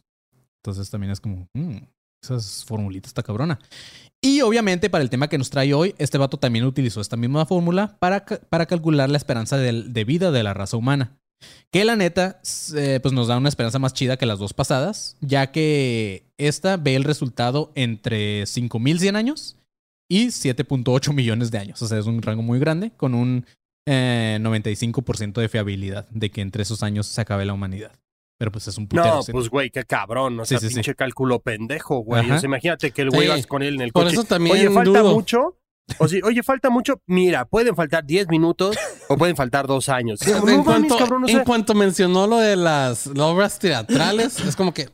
Entonces también es como, mm, esas formulitas está cabrona. Y obviamente para el tema que nos trae hoy, este vato también utilizó esta misma fórmula para, para calcular la esperanza de, vida de la raza humana. Que la neta, eh, pues nos da una esperanza más chida que las dos pasadas, ya que esta ve el resultado entre 5100 años y 7.8 millones de años. O sea, es un rango muy grande con un eh, 95% de fiabilidad de que entre esos años se acabe la humanidad. Pero pues es un putero. No, ¿sí? pues güey, qué cabrón. O sea, sí, sí. pinche cálculo pendejo, güey. O sea, imagínate que el güey vas con él en el Por coche. eso también Oye, falta dudo. mucho. O sí, oye, falta mucho. Mira, pueden faltar 10 minutos o pueden faltar dos años. <laughs> En, no mames, cuanto, cabrón, en cuanto mencionó lo de las, las obras teatrales, es como que,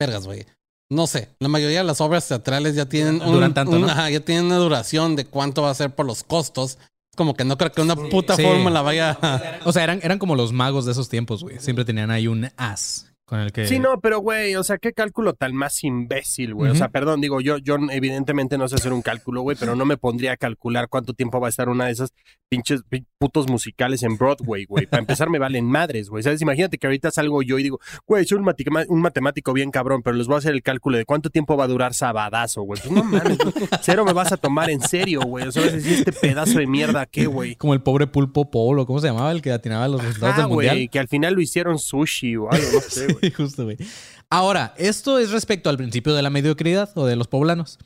vergas, güey. No sé, la mayoría de las obras teatrales ya tienen un- tanto, un- ¿no? ajá, ya tienen una duración de cuánto va a ser por los costos. Como que no creo que una puta Sí. fórmula vaya. O sea, eran, eran como los magos de esos tiempos, güey. Siempre tenían ahí un as con el que... Sí, no, pero güey, o sea, qué cálculo tan más imbécil, güey. O sea, perdón, digo, yo, yo evidentemente no sé hacer un cálculo, güey, pero no me pondría a calcular cuánto tiempo va a estar una de esas pinches pi- putos musicales en Broadway, güey. Para empezar, me valen madres, güey. ¿Sabes? Imagínate que ahorita salgo yo y digo, güey, soy un, un matemático bien cabrón, pero les voy a hacer el cálculo de cuánto tiempo va a durar Sabadazo, güey. Pues no mames, güey. <laughs> cero me vas a tomar en serio, güey. O sea, vas a decir, este pedazo de mierda, ¿qué, güey? Como el pobre pulpo Polo, ¿cómo se llamaba? El que atinaba los resultados Ah, del mundial. güey, que al final lo hicieron sushi o algo, no sé, <laughs> Ahora, esto es respecto al principio de la mediocridad o de los poblanos.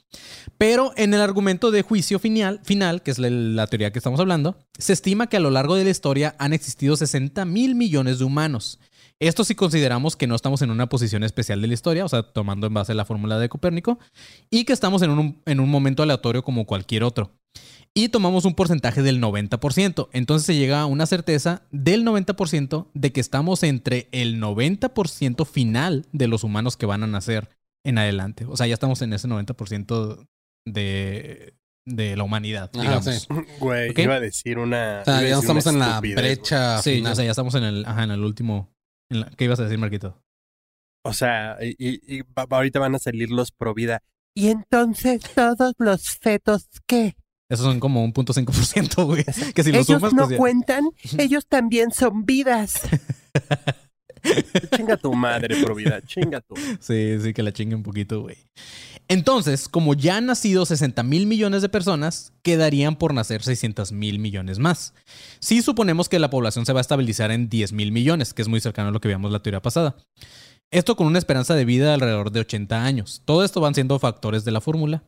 Pero en el argumento de juicio final, final que es la, la teoría que estamos hablando, se estima que a lo largo de la historia han existido 60 mil millones de humanos. Esto si consideramos que no estamos en una posición especial de la historia, o sea, tomando en base la fórmula de Copérnico, y que estamos en un, en un momento aleatorio como cualquier otro. Y tomamos un porcentaje del 90%. Entonces se llega a una certeza del 90% de que estamos entre el 90% final de los humanos que van a nacer en adelante. O sea, ya estamos en ese 90% de, de la humanidad, Ajá, digamos. sí. <laughs> Güey, ¿Ok? iba a decir una. O sea, ya estamos en la güey. brecha Sí, final. o sea, ya estamos en el, ajá, en el último. en la- ¿Qué ibas a decir, Marquito? O sea, y, y- y va- ahorita van a salir los pro vida. Y entonces todos los fetos, ¿qué? Esos son como un punto cinco por ciento, güey. Que si lo sumas, pues ya- cuentan, ellos también son vidas. <laughs> chinga tu madre, pro vida, chinga tu. Sí, sí, que la chingue un poquito, güey. Entonces, como ya han nacido 60 mil millones de personas, quedarían por nacer 600 mil millones más. Si suponemos que la población se va a estabilizar en 10 mil millones, que es muy cercano a lo que veíamos la teoría pasada. Esto con una esperanza de vida de alrededor de 80 años. Todo esto van siendo factores de la fórmula.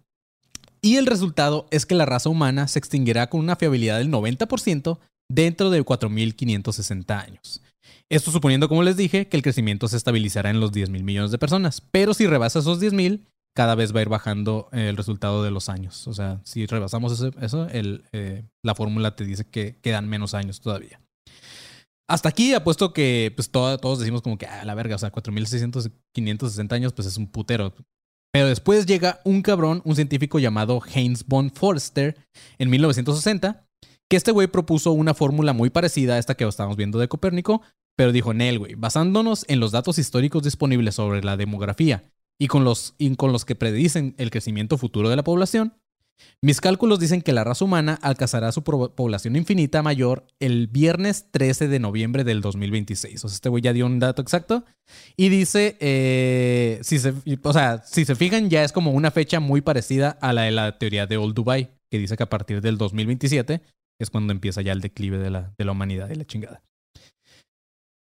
Y el resultado es que la raza humana se extinguirá con una fiabilidad del 90% dentro de 4.560 años. Esto suponiendo, como les dije, que el crecimiento se estabilizará en los 10 mil millones de personas. Pero si rebasa esos 10 mil, cada vez va a ir bajando eh, el resultado de los años. O sea, si rebasamos eso, eh, la fórmula te dice que quedan menos años todavía. Hasta aquí apuesto que pues todo- todos decimos como que, a la verga, o sea, 4.600, 560 años, pues es un putero. Pero después llega un cabrón, un científico llamado Heinz von Forster, en 1960, que este güey propuso una fórmula muy parecida a esta que estábamos viendo de Copérnico, pero dijo, Nel, güey, basándonos en los datos históricos disponibles sobre la demografía y con los, y con los que predicen el crecimiento futuro de la población, Mis cálculos dicen que la raza humana alcanzará su población infinita mayor el viernes 13 de noviembre del 2026. O sea, este güey ya dio un dato exacto. Y dice, eh, si se, o sea, si se fijan, ya es como una fecha muy parecida a la de la teoría de Old Dubai, que dice que a partir del 2027 es cuando empieza ya el declive de la, de la humanidad y la chingada.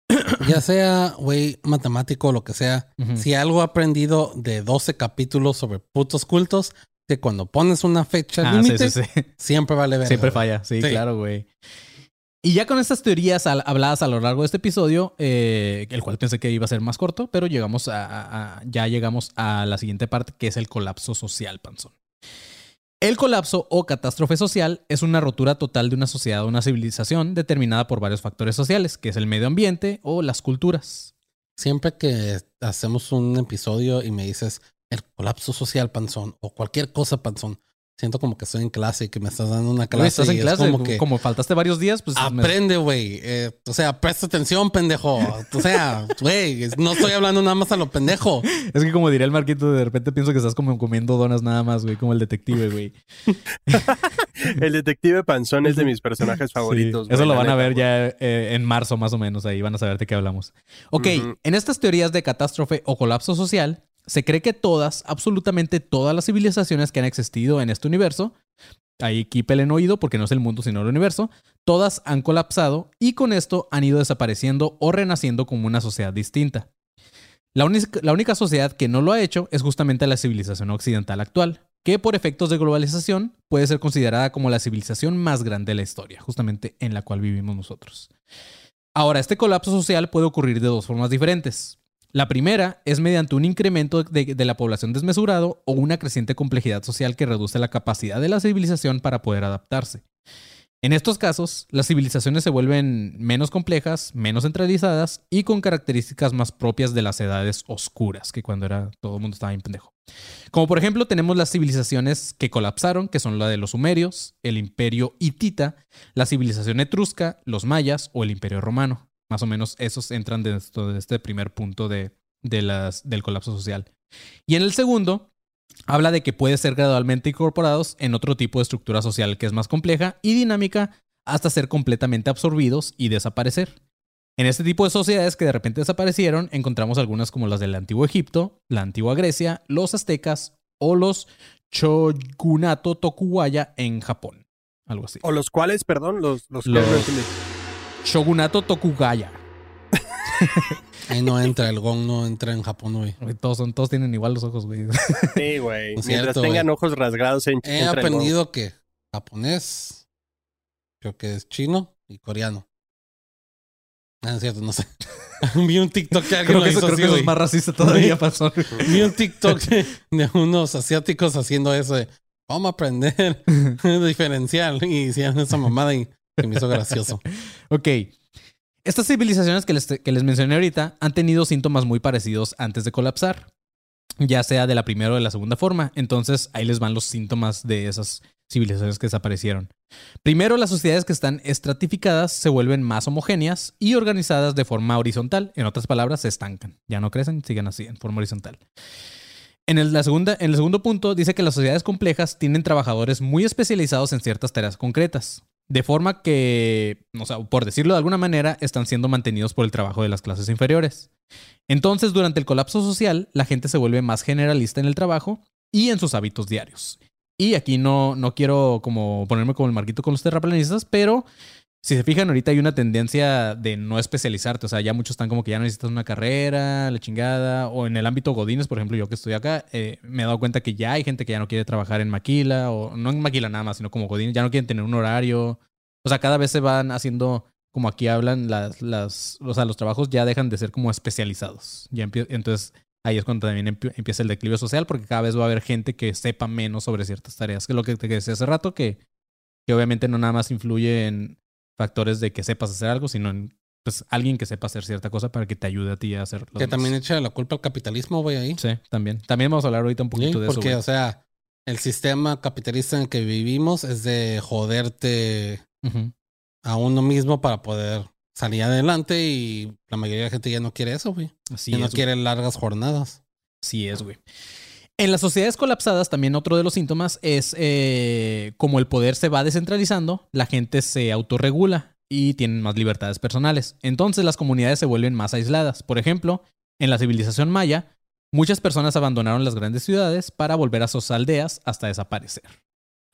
<coughs> Ya sea, güey, matemático o lo que sea, si algo he aprendido de 12 capítulos sobre putos cultos, que cuando pones una fecha Ah, límite, sí, sí. siempre vale ver. Siempre falla, sí, Sí. claro, güey. Y ya con estas teorías al- habladas a lo largo de este episodio, eh, el cual pensé que iba a ser más corto, pero llegamos a, a- a- ya llegamos a la siguiente parte, que es el colapso social, panzón. El colapso o catástrofe social es una rotura total de una sociedad o una civilización determinada por varios factores sociales, que es el medio ambiente o las culturas. Siempre que hacemos un episodio y me dices el colapso social, panzón, o cualquier cosa, panzón, siento como que estoy en clase y que me estás dando una clase. Estás en clase, como como, que faltaste varios días, pues... aprende, güey. Eh, o sea, presta atención, pendejo. O sea, güey, no estoy hablando nada más a lo pendejo. <laughs> Es que como diría el Marquito, de repente pienso que estás como comiendo donas nada más, güey, como el detective, güey. <laughs> El detective Panzón es de mis personajes favoritos. Sí, eso lo van a ver ya eh, en marzo más o menos, ahí van a saber de qué hablamos. Ok, en estas teorías de catástrofe o colapso social, se cree que todas, absolutamente todas las civilizaciones que han existido en este universo, ahí en oído porque no es el mundo sino el universo, todas han colapsado y con esto han ido desapareciendo o renaciendo como una sociedad distinta. La única sociedad que no lo ha hecho es justamente la civilización occidental actual, que por efectos de globalización puede ser considerada como la civilización más grande de la historia, justamente en la cual vivimos nosotros. Ahora, este colapso social puede ocurrir de dos formas diferentes. La primera es mediante un incremento de, la población desmesurado o una creciente complejidad social que reduce la capacidad de la civilización para poder adaptarse. En estos casos, las civilizaciones se vuelven menos complejas, menos centralizadas y con características más propias de las edades oscuras, que cuando era todo el mundo estaba bien pendejo. Como por ejemplo tenemos las civilizaciones que colapsaron, que son la de los sumerios, el imperio hitita, la civilización etrusca, los mayas o el imperio romano. Más o menos esos entran dentro de este primer punto de, de las, del colapso social. Y en el segundo, habla de que puede ser gradualmente incorporados en otro tipo de estructura social que es más compleja y dinámica hasta ser completamente absorbidos y desaparecer. En este tipo de sociedades que de repente desaparecieron, encontramos algunas como las del antiguo Egipto, la antigua Grecia, los aztecas o los shogunato Tokugawa en Japón. Algo así. O los cuales, perdón, los, los. Shogunato Tokugawa. <laughs> Ahí no entra, el gong no entra en Japón, güey. Güey, Todos, son, todos tienen igual los ojos, güey. <laughs> Sí, güey. Mientras cierto, tengan güey. ojos rasgados en He entra el aprendido que japonés, creo que es chino y coreano. Ah, es cierto, no sé. <laughs> Vi un TikTok que alguien Creo lo que, eso, hizo creo así, que eso güey. es más racista todavía, pasó. Vi un TikTok de, unos asiáticos haciendo eso de cómo aprender diferencial y hicieron esa mamada y se me hizo gracioso. Ok. Estas civilizaciones que les, que les mencioné ahorita han tenido síntomas muy parecidos antes de colapsar, ya sea de la primera o de la segunda forma. Entonces ahí les van los síntomas de esas civilizaciones que desaparecieron. Primero, las sociedades que están estratificadas se vuelven más homogéneas y organizadas de forma horizontal. En otras palabras, se estancan. Ya no crecen, siguen así, en forma horizontal. En el, la segunda, en el segundo punto, dice que las sociedades complejas tienen trabajadores muy especializados en ciertas tareas concretas. De forma que, o sea, por decirlo de alguna manera, están siendo mantenidos por el trabajo de las clases inferiores. Entonces, durante el colapso social, la gente se vuelve más generalista en el trabajo y en sus hábitos diarios. Y aquí no, no quiero como ponerme como el marquito con los terraplanistas, pero si se fijan, ahorita hay una tendencia de no especializarte. O sea, ya muchos están como que ya necesitas una carrera, la chingada. O en el ámbito Godines, por ejemplo, yo que estoy acá, eh, me he dado cuenta que ya hay gente que ya no quiere trabajar en maquila, o no en maquila nada más, sino como Godines, ya no quieren tener un horario. O sea, cada vez se van haciendo, como aquí hablan, las, las, o sea, los trabajos ya dejan de ser como especializados. Ya entonces, ahí es cuando también empie- empieza el declive social, porque cada vez va a haber gente que sepa menos sobre ciertas tareas. Que es lo que te decía hace rato, que, que obviamente no nada más influye en factores de que sepas hacer algo, sino en pues, alguien que sepa hacer cierta cosa para que te ayude a ti a hacer lo Que demás. también echa la culpa al capitalismo, güey, ahí. Sí, también. También vamos a hablar ahorita un Sí, poquito de eso. porque, o sea, el sistema capitalista en el que vivimos es de joderte a uno mismo para poder salir adelante y la mayoría de la gente ya no quiere eso, güey. Así ya no güey. quiere largas jornadas. Sí es, güey. En las sociedades colapsadas, también otro de los síntomas es eh, como el poder se va descentralizando, la gente se autorregula y tienen más libertades personales. Entonces las comunidades se vuelven más aisladas. Por ejemplo, en la civilización maya, muchas personas abandonaron las grandes ciudades para volver a sus aldeas hasta desaparecer.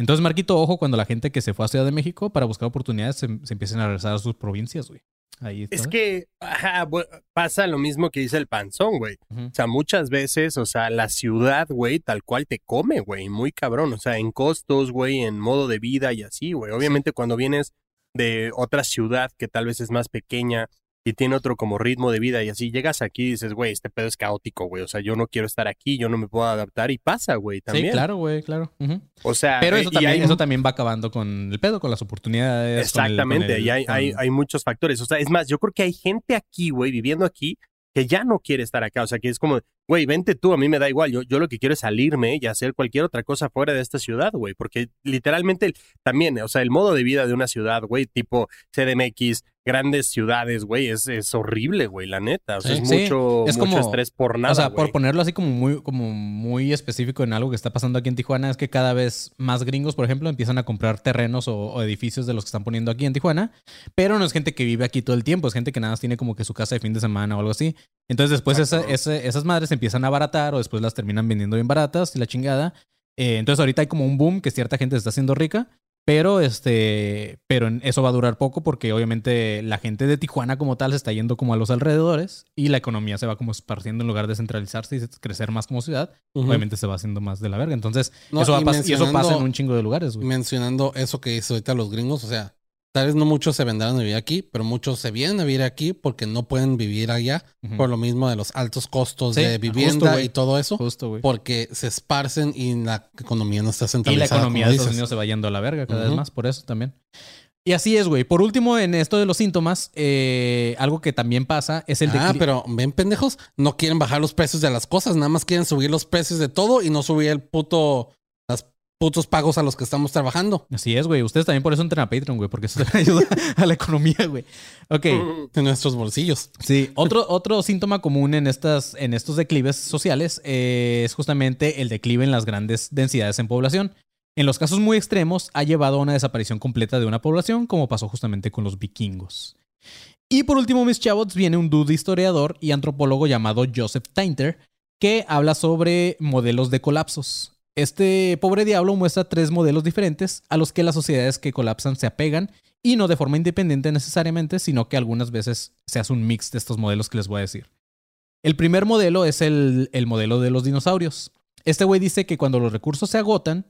Entonces, Marquito, ojo cuando la gente que se fue a Ciudad de México para buscar oportunidades se, se empiecen a regresar a sus provincias, güey. Ahí está. Es que ajá, pasa lo mismo que dice el panzón, güey. O sea, muchas veces, o sea, la ciudad, güey, tal cual te come, güey, muy cabrón. O sea, en costos, güey, en modo de vida y así, güey. Obviamente cuando vienes de otra ciudad que tal vez es más pequeña y tiene otro como ritmo de vida y así, llegas aquí y dices, güey, este pedo es caótico, güey. O sea, yo no quiero estar aquí, yo no me puedo adaptar y pasa, güey, también. Sí, claro, güey, claro. O sea, Pero eh, eso también, hay eso también va acabando con el pedo, con las oportunidades. con el- con Exactamente, el- y hay, con- hay, hay muchos factores. O sea, es más, yo creo que hay gente aquí, güey, viviendo aquí, que ya no quiere estar acá. O sea, que es como, güey, vente tú, a mí me da igual. Yo, yo lo que quiero es salirme y hacer cualquier otra cosa fuera de esta ciudad, güey. Porque literalmente también, o sea, el modo de vida de una ciudad, güey, tipo CDMX, grandes ciudades, güey, es, es horrible, güey, la neta. O sea, Sí, es sí. mucho, Es mucho como- estrés por nada. o sea, por ponerlo así como muy, como muy específico en algo que está pasando aquí en Tijuana, es que cada vez más gringos, por ejemplo, empiezan a comprar terrenos o, o edificios de los que están poniendo aquí en Tijuana, pero no es gente que vive aquí todo el tiempo, es gente que nada más tiene como que su casa de fin de semana o algo así. Entonces después esa- esas madres empiezan a abaratar o después las terminan vendiendo bien baratas y la chingada. Eh, entonces ahorita hay como un boom que cierta gente se está haciendo rica. Pero este, pero eso va a durar poco porque obviamente la gente de Tijuana como tal se está yendo como a los alrededores y la economía se va como esparciendo en lugar de centralizarse y crecer más como ciudad. Ujú. Obviamente se va haciendo más de la verga. Entonces, No, eso va y y eso pasa en un chingo de lugares, güey. Mencionando eso que dice ahorita los gringos, o sea, tal vez no muchos se vendrán a vivir aquí, pero muchos se vienen a vivir aquí porque no pueden vivir allá por lo mismo de los altos costos Sí, de justo, vivienda güey. y todo eso, Justo, güey. porque se esparcen y la economía no está Y la centralizada. economía de Estados. Unidos se va yendo a la verga cada vez más, por eso también. Y así es, güey. Por último, en esto de los síntomas, eh, algo que también pasa es el Ah, decli- pero ven pendejos, no quieren bajar los precios de las cosas, nada más quieren subir los precios de todo y no subir el puto, las putos pagos a los que estamos trabajando. Así es, güey. Ustedes también por eso entran a Patreon, güey, porque eso <laughs> ayuda a la economía, güey. Ok. En nuestros bolsillos. Sí, otro, otro síntoma común en, estas, en estos declives sociales eh, es justamente el declive en las grandes densidades en población. En los casos muy extremos, ha llevado a una desaparición completa de una población, como pasó justamente con los vikingos. Y por último, mis chavos, viene un dude historiador y antropólogo llamado Joseph Tainter, que habla sobre modelos de colapsos. Este pobre diablo muestra tres modelos diferentes a los que las sociedades que colapsan se apegan y no de forma independiente necesariamente, sino que algunas veces se hace un mix de estos modelos que les voy a decir. El primer modelo es el, el modelo de los dinosaurios. Este güey dice que cuando los recursos se agotan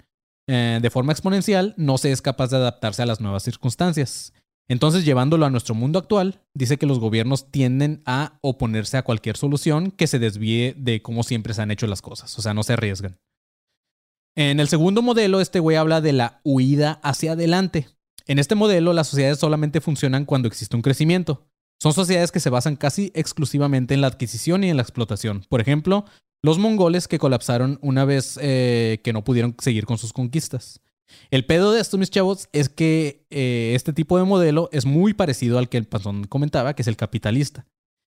eh, de forma exponencial, no se es capaz de adaptarse a las nuevas circunstancias. Entonces, llevándolo a nuestro mundo actual, dice que los gobiernos tienden a oponerse a cualquier solución que se desvíe de cómo siempre se han hecho las cosas, o sea, no se arriesgan. En el segundo modelo, este güey habla de la huida hacia adelante. En este modelo, las sociedades solamente funcionan cuando existe un crecimiento. Son sociedades que se basan casi exclusivamente en la adquisición y en la explotación. Por ejemplo, los mongoles que colapsaron una vez eh, que no pudieron seguir con sus conquistas. El pedo de esto, mis chavos, es que eh, este tipo de modelo es muy parecido al que el Panzón comentaba, que es el capitalista.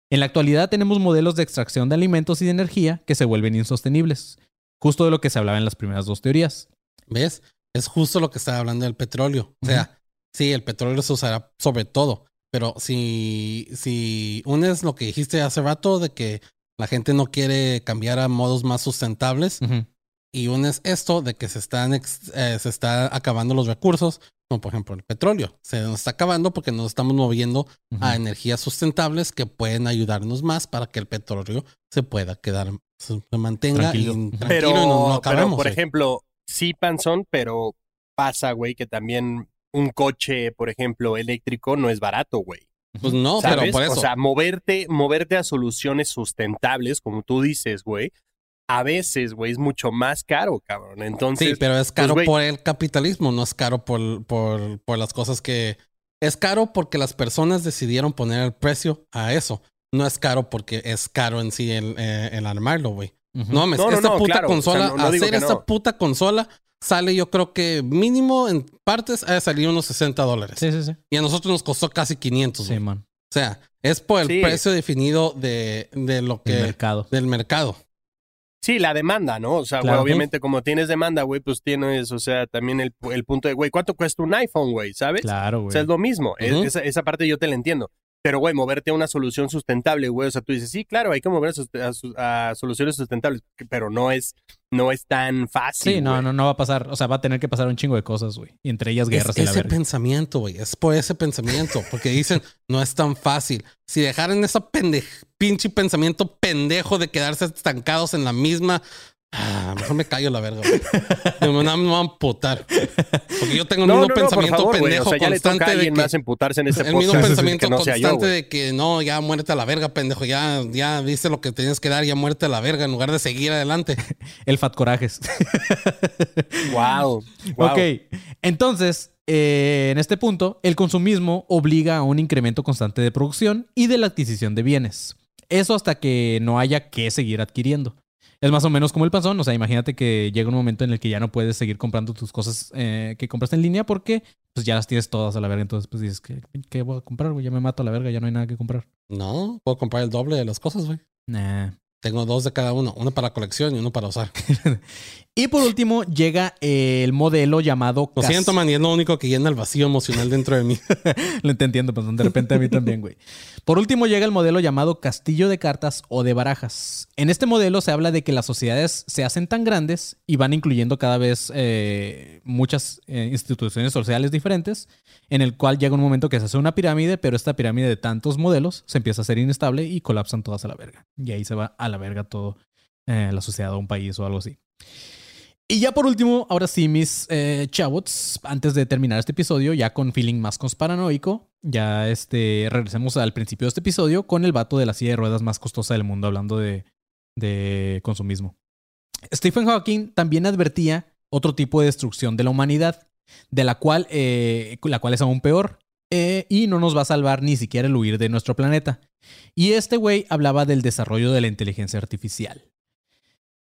En la actualidad tenemos modelos de extracción de alimentos y de energía que se vuelven insostenibles. Justo de lo que se hablaba en las primeras dos teorías. ¿Ves? Es justo lo que estaba hablando del petróleo. O sea, sí, el petróleo se usará sobre todo, pero si, si unes lo que dijiste hace rato de que la gente no quiere cambiar a modos más sustentables Ujú. y unes esto de que se están ex- eh, se está acabando los recursos, como por ejemplo el petróleo, se nos está acabando porque nos estamos moviendo a energías sustentables que pueden ayudarnos más para que el petróleo se pueda quedar, se mantenga Tranquilo. y, tranquilo Pero, y no, no pero, por güey. ejemplo, sí, Panzón, pero pasa, güey, que también un coche, por ejemplo, eléctrico no es barato, güey. Pues no, ¿Sabes? pero por eso. O sea, moverte, moverte a soluciones sustentables, como tú dices, güey, a veces, güey, es mucho más caro, cabrón. Entonces, Sí, pero es caro güey- por el capitalismo, no es caro por, por, por las cosas que... Es caro porque las personas decidieron poner el precio a eso. No es caro porque es caro en sí el, eh, el armarlo, güey. No, mames, No, no, esta no, puta claro, o sea, consola, no- no digo hacer que esta no. puta consola sale yo creo que mínimo en partes ha salir unos 60 dólares. Sí, sí, sí. Y a nosotros nos costó casi 500. Sí, man. O sea, es por el Sí. precio definido de, de lo El que... mercado. Del mercado. Sí, la demanda, ¿no? O sea, güey, Claro. obviamente como tienes demanda, güey, pues tienes, o sea, también el, el punto de, güey, ¿cuánto cuesta un iPhone, güey? ¿Sabes? Claro, O güey. sea, es lo mismo. Es- esa, esa parte yo te la entiendo. Pero, güey, moverte a una solución sustentable, güey. O sea, tú dices, sí, claro, hay que mover a, sus- a soluciones sustentables, pero no es, no es tan fácil. Sí, no, güey. no, no va a pasar. O sea, va a tener que pasar un chingo de cosas, güey. Y entre ellas Es guerras y la ese verga. pensamiento, güey. Es por ese pensamiento. Porque dicen, <laughs> no es tan fácil. Si dejaran ese pende- pinche pensamiento pendejo de quedarse estancados en la misma. Ah, mejor me callo la verga. Me, voy a amputar. Porque yo tengo el No, mismo no, pensamiento favor, pendejo O sea, ya le toca a constante de que. más emputarse en este el mismo pensamiento que no sea yo, constante de que no, ya muérete a la verga, pendejo. Ya, ya viste lo que tenías que dar, ya muérete a la verga en lugar de seguir adelante. <laughs> El Fat Corajes. <laughs> Wow. wow. Ok, entonces, eh, en este punto, el consumismo obliga a un incremento constante de producción y de la adquisición de bienes. Eso hasta que no haya que seguir adquiriendo. Es más o menos como el panzón, o sea, imagínate que llega un momento en el que ya no puedes seguir comprando tus cosas eh, que compraste en línea porque pues ya las tienes todas a la verga, entonces pues dices, ¿qué, qué voy a comprar? güey? Ya me mato a la verga, ya no hay nada que comprar. No, puedo comprar el doble de las cosas, güey. Nah. Tengo dos de cada uno, uno para colección y uno para usar. <laughs> Y por último llega el modelo llamado... Lo siento, man, y es lo único que llena el vacío emocional dentro de mí. <laughs> Lo te entiendo, pero de repente a mí también, güey. Por último llega el modelo llamado castillo de cartas o de barajas. En este modelo se habla de que las sociedades se hacen tan grandes y van incluyendo cada vez eh, muchas eh, instituciones sociales diferentes, en el cual llega un momento que se hace una pirámide, pero esta pirámide de tantos modelos se empieza a hacer inestable y colapsan todas a la verga. Y ahí se va a la verga todo eh, la sociedad o un país o algo así. Y ya por último, ahora sí, mis eh, chavots, antes de terminar este episodio, ya con feeling más conspiranoico, ya este, regresemos al principio de este episodio con el vato de la silla de ruedas más costosa del mundo, hablando de, consumismo. Stephen Hawking también advertía otro tipo de destrucción de la humanidad, de la cual, eh, la cual es aún peor, eh, y no nos va a salvar ni siquiera el huir de nuestro planeta. Y este güey hablaba del desarrollo de la inteligencia artificial.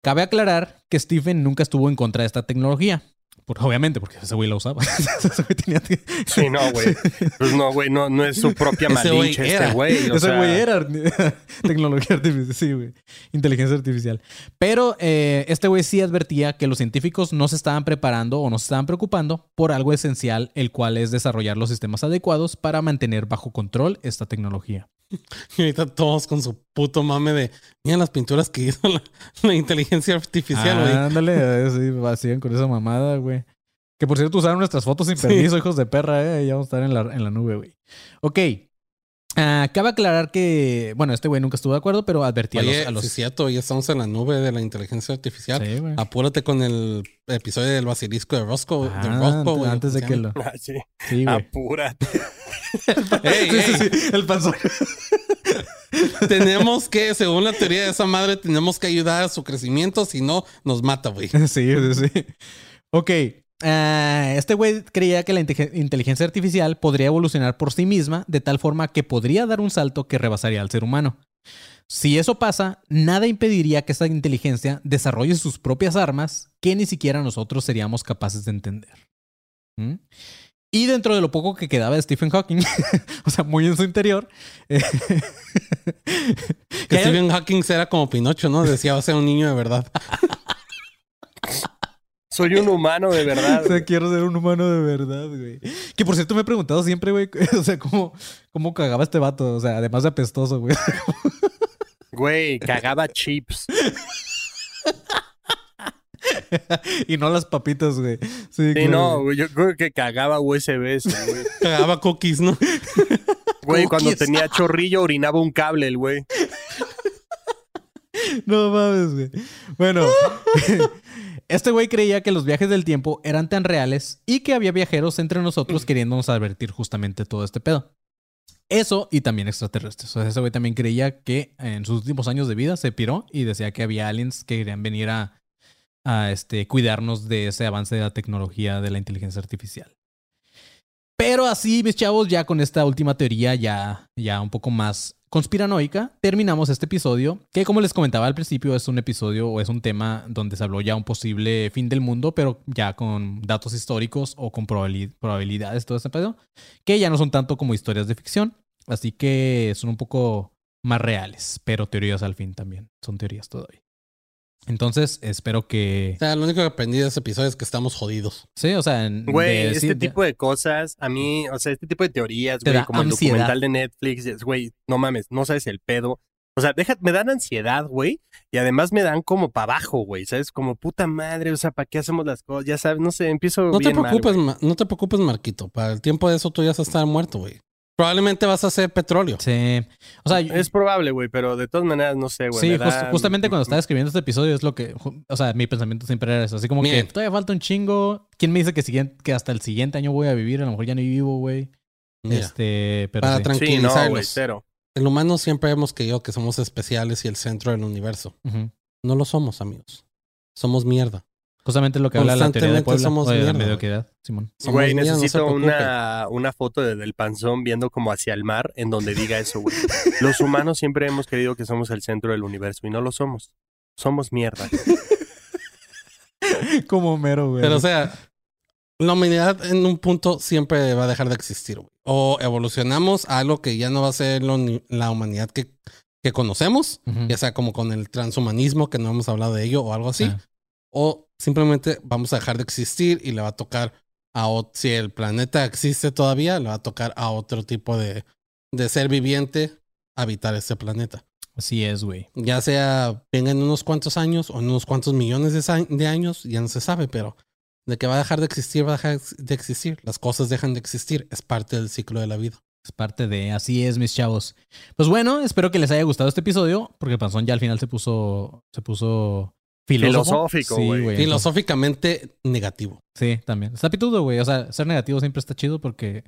Cabe aclarar que Stephen nunca estuvo en contra de esta tecnología. Por- obviamente, porque ese güey la usaba. <laughs> Ese güey tenía que- Sí, no, güey. Pues no, güey, no, no es su propia Ese güey malinche este güey. o Ese sea, güey era <laughs> tecnología artificial, sí, güey. Inteligencia artificial. Pero eh, este güey sí advertía que los científicos no se estaban preparando o no se estaban preocupando por algo esencial, el cual es desarrollar los sistemas adecuados para mantener bajo control esta tecnología. <laughs> Y ahorita todos con su puto mame de, mira las pinturas que hizo la, <laughs> la inteligencia artificial, güey. Ándale, <laughs> eh, sí, vacían con esa mamada, güey. Que por cierto usaron nuestras fotos sin permiso, hijos de perra, eh. Ya vamos a estar en la, en la nube, güey. Ok. Ah, cabe aclarar que, bueno, este güey nunca estuvo de acuerdo, pero advertía a los... a los- sí es cierto, ya estamos en la nube de la inteligencia artificial. Sí, güey. Apúrate con el episodio del basilisco de Roscoe. de Ah, Roscoe, güey, antes de ¿cómo que lo... Ah, sí. Sí, güey. Apúrate. Sí, sí, el panzón. <laughs> tenemos que, según la teoría de esa madre, tenemos que ayudar a su crecimiento, si no, nos mata, güey. <laughs> Sí, sí, sí. Ok. ah, este güey creía que la inte- inteligencia artificial podría evolucionar por sí misma de tal forma que podría dar un salto que rebasaría al ser humano. Si eso pasa, nada impediría que esta inteligencia desarrolle sus propias armas que ni siquiera nosotros seríamos capaces de entender. ¿Mm? Y dentro de lo poco que quedaba de Stephen Hawking, <laughs> o sea, muy en su interior, eh, Que hay- Stephen Hawking era como Pinocho, ¿no? Decía, va a ser un niño de verdad. <laughs> Soy un humano de verdad. O sea, quiero ser un humano de verdad, güey. Que por cierto me he preguntado siempre, güey, <laughs> o sea, cómo, cómo cagaba este vato. O sea, además de apestoso, güey. Güey, cagaba chips. <laughs> y no las papitas, güey. Sí, no, güey. yo creo que cagaba USBs, güey. <laughs> Cagaba cookies, ¿no? <laughs> Güey, cuando tenía chorrillo orinaba un cable el güey. No mames, güey. Bueno, este güey creía que los viajes del tiempo eran tan reales y que había viajeros entre nosotros queriéndonos advertir justamente todo este pedo. Eso y también extraterrestres. O sea, ese güey también creía que en sus últimos años de vida se piró y decía que había aliens que querían venir a, a este, cuidarnos de ese avance de la tecnología de la inteligencia artificial. Pero así, mis chavos, ya con esta última teoría ya, ya un poco más conspiranoica, terminamos este episodio, que como les comentaba al principio, es un episodio o es un tema donde se habló ya un posible fin del mundo, pero ya con datos históricos o con probabili- probabilidades, todo ese pedo, que ya no son tanto como historias de ficción, así que son un poco más reales, pero teorías al fin también, son teorías todavía. Entonces, espero que. O sea, lo único que aprendí de ese episodio es que estamos jodidos. Sí, o sea, en- Güey, de- este tipo de cosas, a mí, o sea, este tipo de teorías, Te güey, como el documental de Netflix, es, güey, no mames, no sabes el pedo. O sea, deja, me dan ansiedad, güey, y además me dan como para abajo, güey, ¿sabes? Como puta madre, o sea, ¿para qué hacemos las cosas? Ya sabes, no sé, empiezo No te bien preocupes, no te preocupes, Marquito. Para el tiempo de eso tú ya vas a estar muerto, güey. Probablemente vas a hacer petróleo. Sí. O sea, Es probable, güey, pero de todas maneras, no sé, güey. sí, me just- da- justamente cuando <laughs> estaba escribiendo este episodio es lo que. O sea, mi pensamiento siempre era eso. Así como que todavía falta un chingo. ¿Quién me dice que, siguiente, que hasta el siguiente año voy a vivir? A lo mejor ya no vivo, güey. Este, pero para sí. Sí, no, cero. el humano siempre hemos creído que somos especiales y el centro del universo. No lo somos, amigos. Somos mierda. Justamente lo que habla la teoría de Constantemente Puebla. somos o de la mierda, güey. mediocridad, Simón. Güey, mierda, no se necesito una, una foto de- del panzón viendo como hacia el mar en donde diga eso, güey. Los humanos siempre hemos creído que somos el centro del universo y no lo somos. Somos mierda. <laughs> como mero, güey. Pero, o sea, la humanidad en un punto siempre va a dejar de existir, güey. O evolucionamos a algo que ya no va a ser lo la humanidad que, que conocemos, ya sea como con el transhumanismo, que no hemos hablado de ello, o algo así. O simplemente vamos a dejar de existir y le va a tocar a si el planeta existe todavía, le va a tocar a otro tipo de, de ser viviente habitar este planeta. Así es, güey. Ya sea venga en unos cuantos años o en unos cuantos millones de, de años, ya no se sabe, pero de que va a dejar de existir, va a dejar de existir. Las cosas dejan de existir, es parte del ciclo de la vida. Es parte de así es, mis chavos. Pues bueno, espero que les haya gustado este episodio, porque Panzón ya al final se puso, se puso. Filosófico, Sí, güey. entonces- Filosóficamente negativo. Sí, también. Está pitudo, güey. O sea, ser negativo siempre está chido porque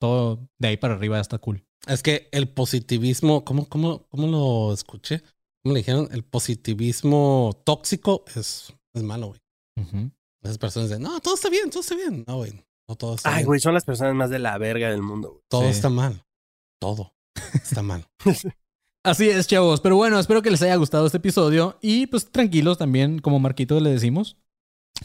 todo de ahí para arriba está cool. Es que el positivismo, ¿cómo, cómo, cómo lo escuché? ¿Cómo le dijeron? El positivismo tóxico es, es malo, güey. Ujú. Esas personas dicen, no, todo está bien, todo está bien. No, güey, no todo está Ay, bien. güey, son las personas más de la verga del mundo, güey. Todo Sí. está mal. Todo está mal. <laughs> Así es, chavos. Pero bueno, espero que les haya gustado este episodio. Y pues tranquilos también, como Marquito le decimos.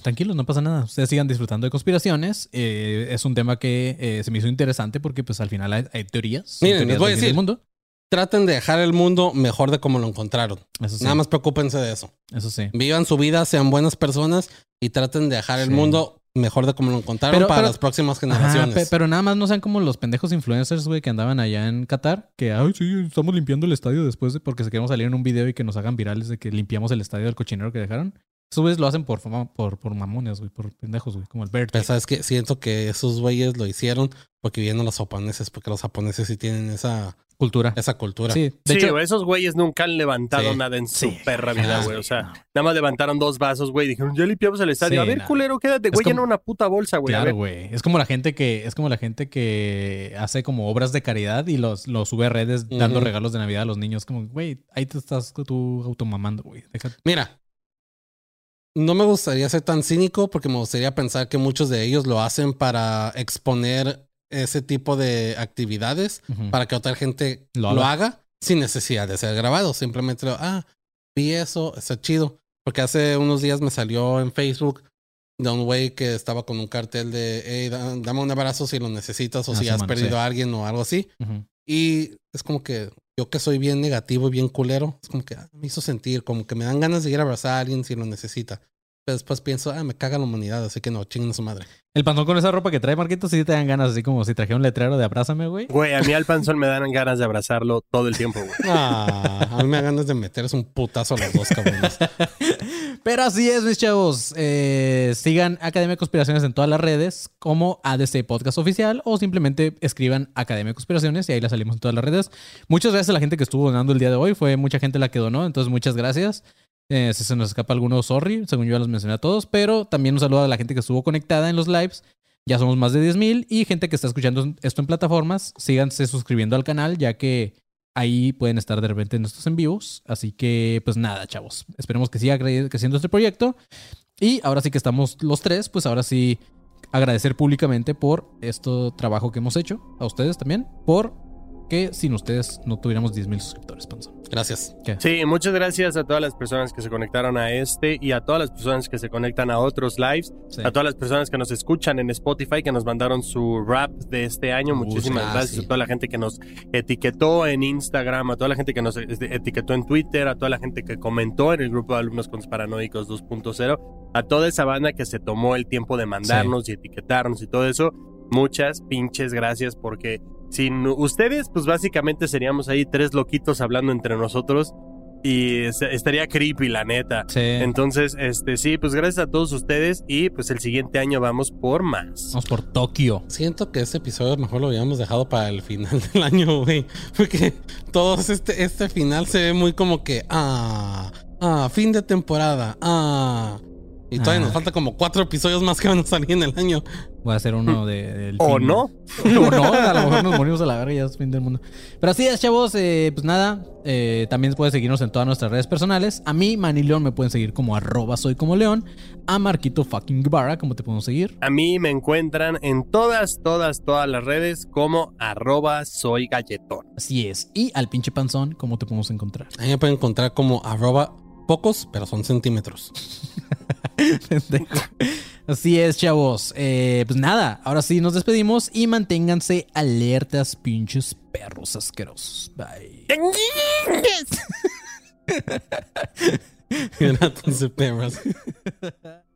Tranquilos, no pasa nada. Ustedes sigan disfrutando de conspiraciones. Eh, es un tema que eh, se me hizo interesante porque pues al final hay, hay teorías. Miren, teorías les voy a del decir. mundo. Traten de dejar el mundo mejor de como lo encontraron. Eso sí. Nada más preocúpense de eso. Eso sí. Vivan su vida, sean buenas personas y traten de dejar el mundo mejor de como lo encontraron Pero- para pero- las próximas generaciones. pe- pero nada más no sean como los pendejos influencers, güey, que andaban allá en Qatar. Que, ay, sí, estamos limpiando el estadio después de porque se queremos salir en un video y que nos hagan virales de que limpiamos el estadio del cochinero que dejaron. Esos güeyes lo hacen por, por, por mamones, güey, por pendejos, güey, como el Bert. Pero sabes que siento que esos güeyes lo hicieron porque vienen los japoneses, porque los japoneses sí tienen esa, Cultura. esa cultura. Sí, de Sí, hecho, güey, esos güeyes nunca han levantado Sí. nada en su Sí. perra vida, güey. O sea, no. nada más levantaron dos vasos, güey. y Dijeron, ya limpiamos el estadio. Sí, a ver, no. culero, quédate, güey. Llena una puta bolsa, güey. Claro, güey. Es como la gente que, es como la gente que hace como obras de caridad y los, los sube a redes dando regalos de Navidad a los niños. Como, güey, ahí te estás tú automamando, güey. Mira, no me gustaría ser tan cínico porque me gustaría pensar que muchos de ellos lo hacen para exponer ese tipo de actividades para que otra gente Lo lo haga. sin necesidad de ser grabado. Simplemente lo, ah, vi eso, está chido. Porque hace unos días me salió en Facebook de un güey que estaba con un cartel de, hey, da- dame un abrazo si lo necesitas o Ah, si has perdido sí. a alguien o algo así. Y es como que yo que soy bien negativo y bien culero, es como que ah, me hizo sentir, como que me dan ganas de ir a abrazar a alguien si lo necesita. Pero después pienso, ah, me caga la humanidad, así que no, chinguen a su madre. El panzón con esa ropa que trae Marquito, sí te dan ganas, así como si trajera un letrero de abrázame, güey. Güey, a mí al <laughs> panzón me dan ganas de abrazarlo todo el tiempo, güey. Ah, a mí me dan ganas de meterse un putazo a los dos cabrones. <laughs> Pero así es, mis chavos. Eh, sigan Academia de Conspiraciones en todas las redes como ADC Podcast Oficial o simplemente escriban Academia de Conspiraciones y ahí la salimos en todas las redes. Muchas gracias a la gente que estuvo donando el día de hoy. Fue mucha gente la que donó, entonces muchas gracias. Eh, si se nos escapa alguno, sorry. Según yo ya los mencioné a todos. Pero también un saludo a la gente que estuvo conectada en los lives. Ya somos más de 10.000 y gente que está escuchando esto en plataformas. Síganse suscribiendo al canal ya que ahí pueden estar de repente en estos en. Así que, pues nada, chavos. Esperemos que siga cre- creciendo este proyecto. Y ahora sí que estamos los tres, pues ahora sí agradecer públicamente por este trabajo que hemos hecho. A ustedes también. Por que sin ustedes no tuviéramos 10.000 suscriptores, Panzón. Gracias. Sí, muchas gracias a todas las personas que se conectaron a este y a todas las personas que se conectan a otros lives, Sí. a todas las personas que nos escuchan en Spotify, que nos mandaron su rap de este año. Muchísimas sí. gracias Ah, sí. a toda la gente que nos etiquetó en Instagram, a toda la gente que nos etiquetó en Twitter, a toda la gente que comentó en el grupo de alumnos con paranoicos 2.0, a toda esa banda que se tomó el tiempo de mandarnos y etiquetarnos y todo eso. Muchas pinches gracias porque sin ustedes, pues básicamente seríamos ahí tres loquitos hablando entre nosotros y es- estaría creepy, la neta. Sí. Entonces, este sí, pues gracias a todos ustedes y pues el siguiente año vamos por más. Vamos por Tokio. Siento que este episodio mejor lo habíamos dejado para el final <laughs> del año, güey. Porque todos este, este final se ve muy como que, ah, ah, fin de temporada, ah. Y todavía Ah. nos falta como cuatro episodios más que van a salir en el año. Voy a hacer uno de, del ¿O fin. no? <laughs> o no, a lo mejor nos morimos a la verga y ya es fin del mundo. Pero así es, chavos. eh, pues nada, eh, también pueden seguirnos en todas nuestras redes personales. A mí, Manny León, me pueden seguir como arroba soy como león. A Marquito fucking Guevara, ¿cómo te podemos seguir? A mí me encuentran en todas, todas, todas las redes como arroba soy galletón. Así es. Y al pinche panzón, ¿cómo te podemos encontrar? Ahí me pueden encontrar como arroba pocos, pero son centímetros. <laughs> Así es, chavos. Eh, pues nada, ahora sí nos despedimos y manténganse alertas, pinches perros asquerosos. Bye. <laughs> Gracias, perros. <laughs>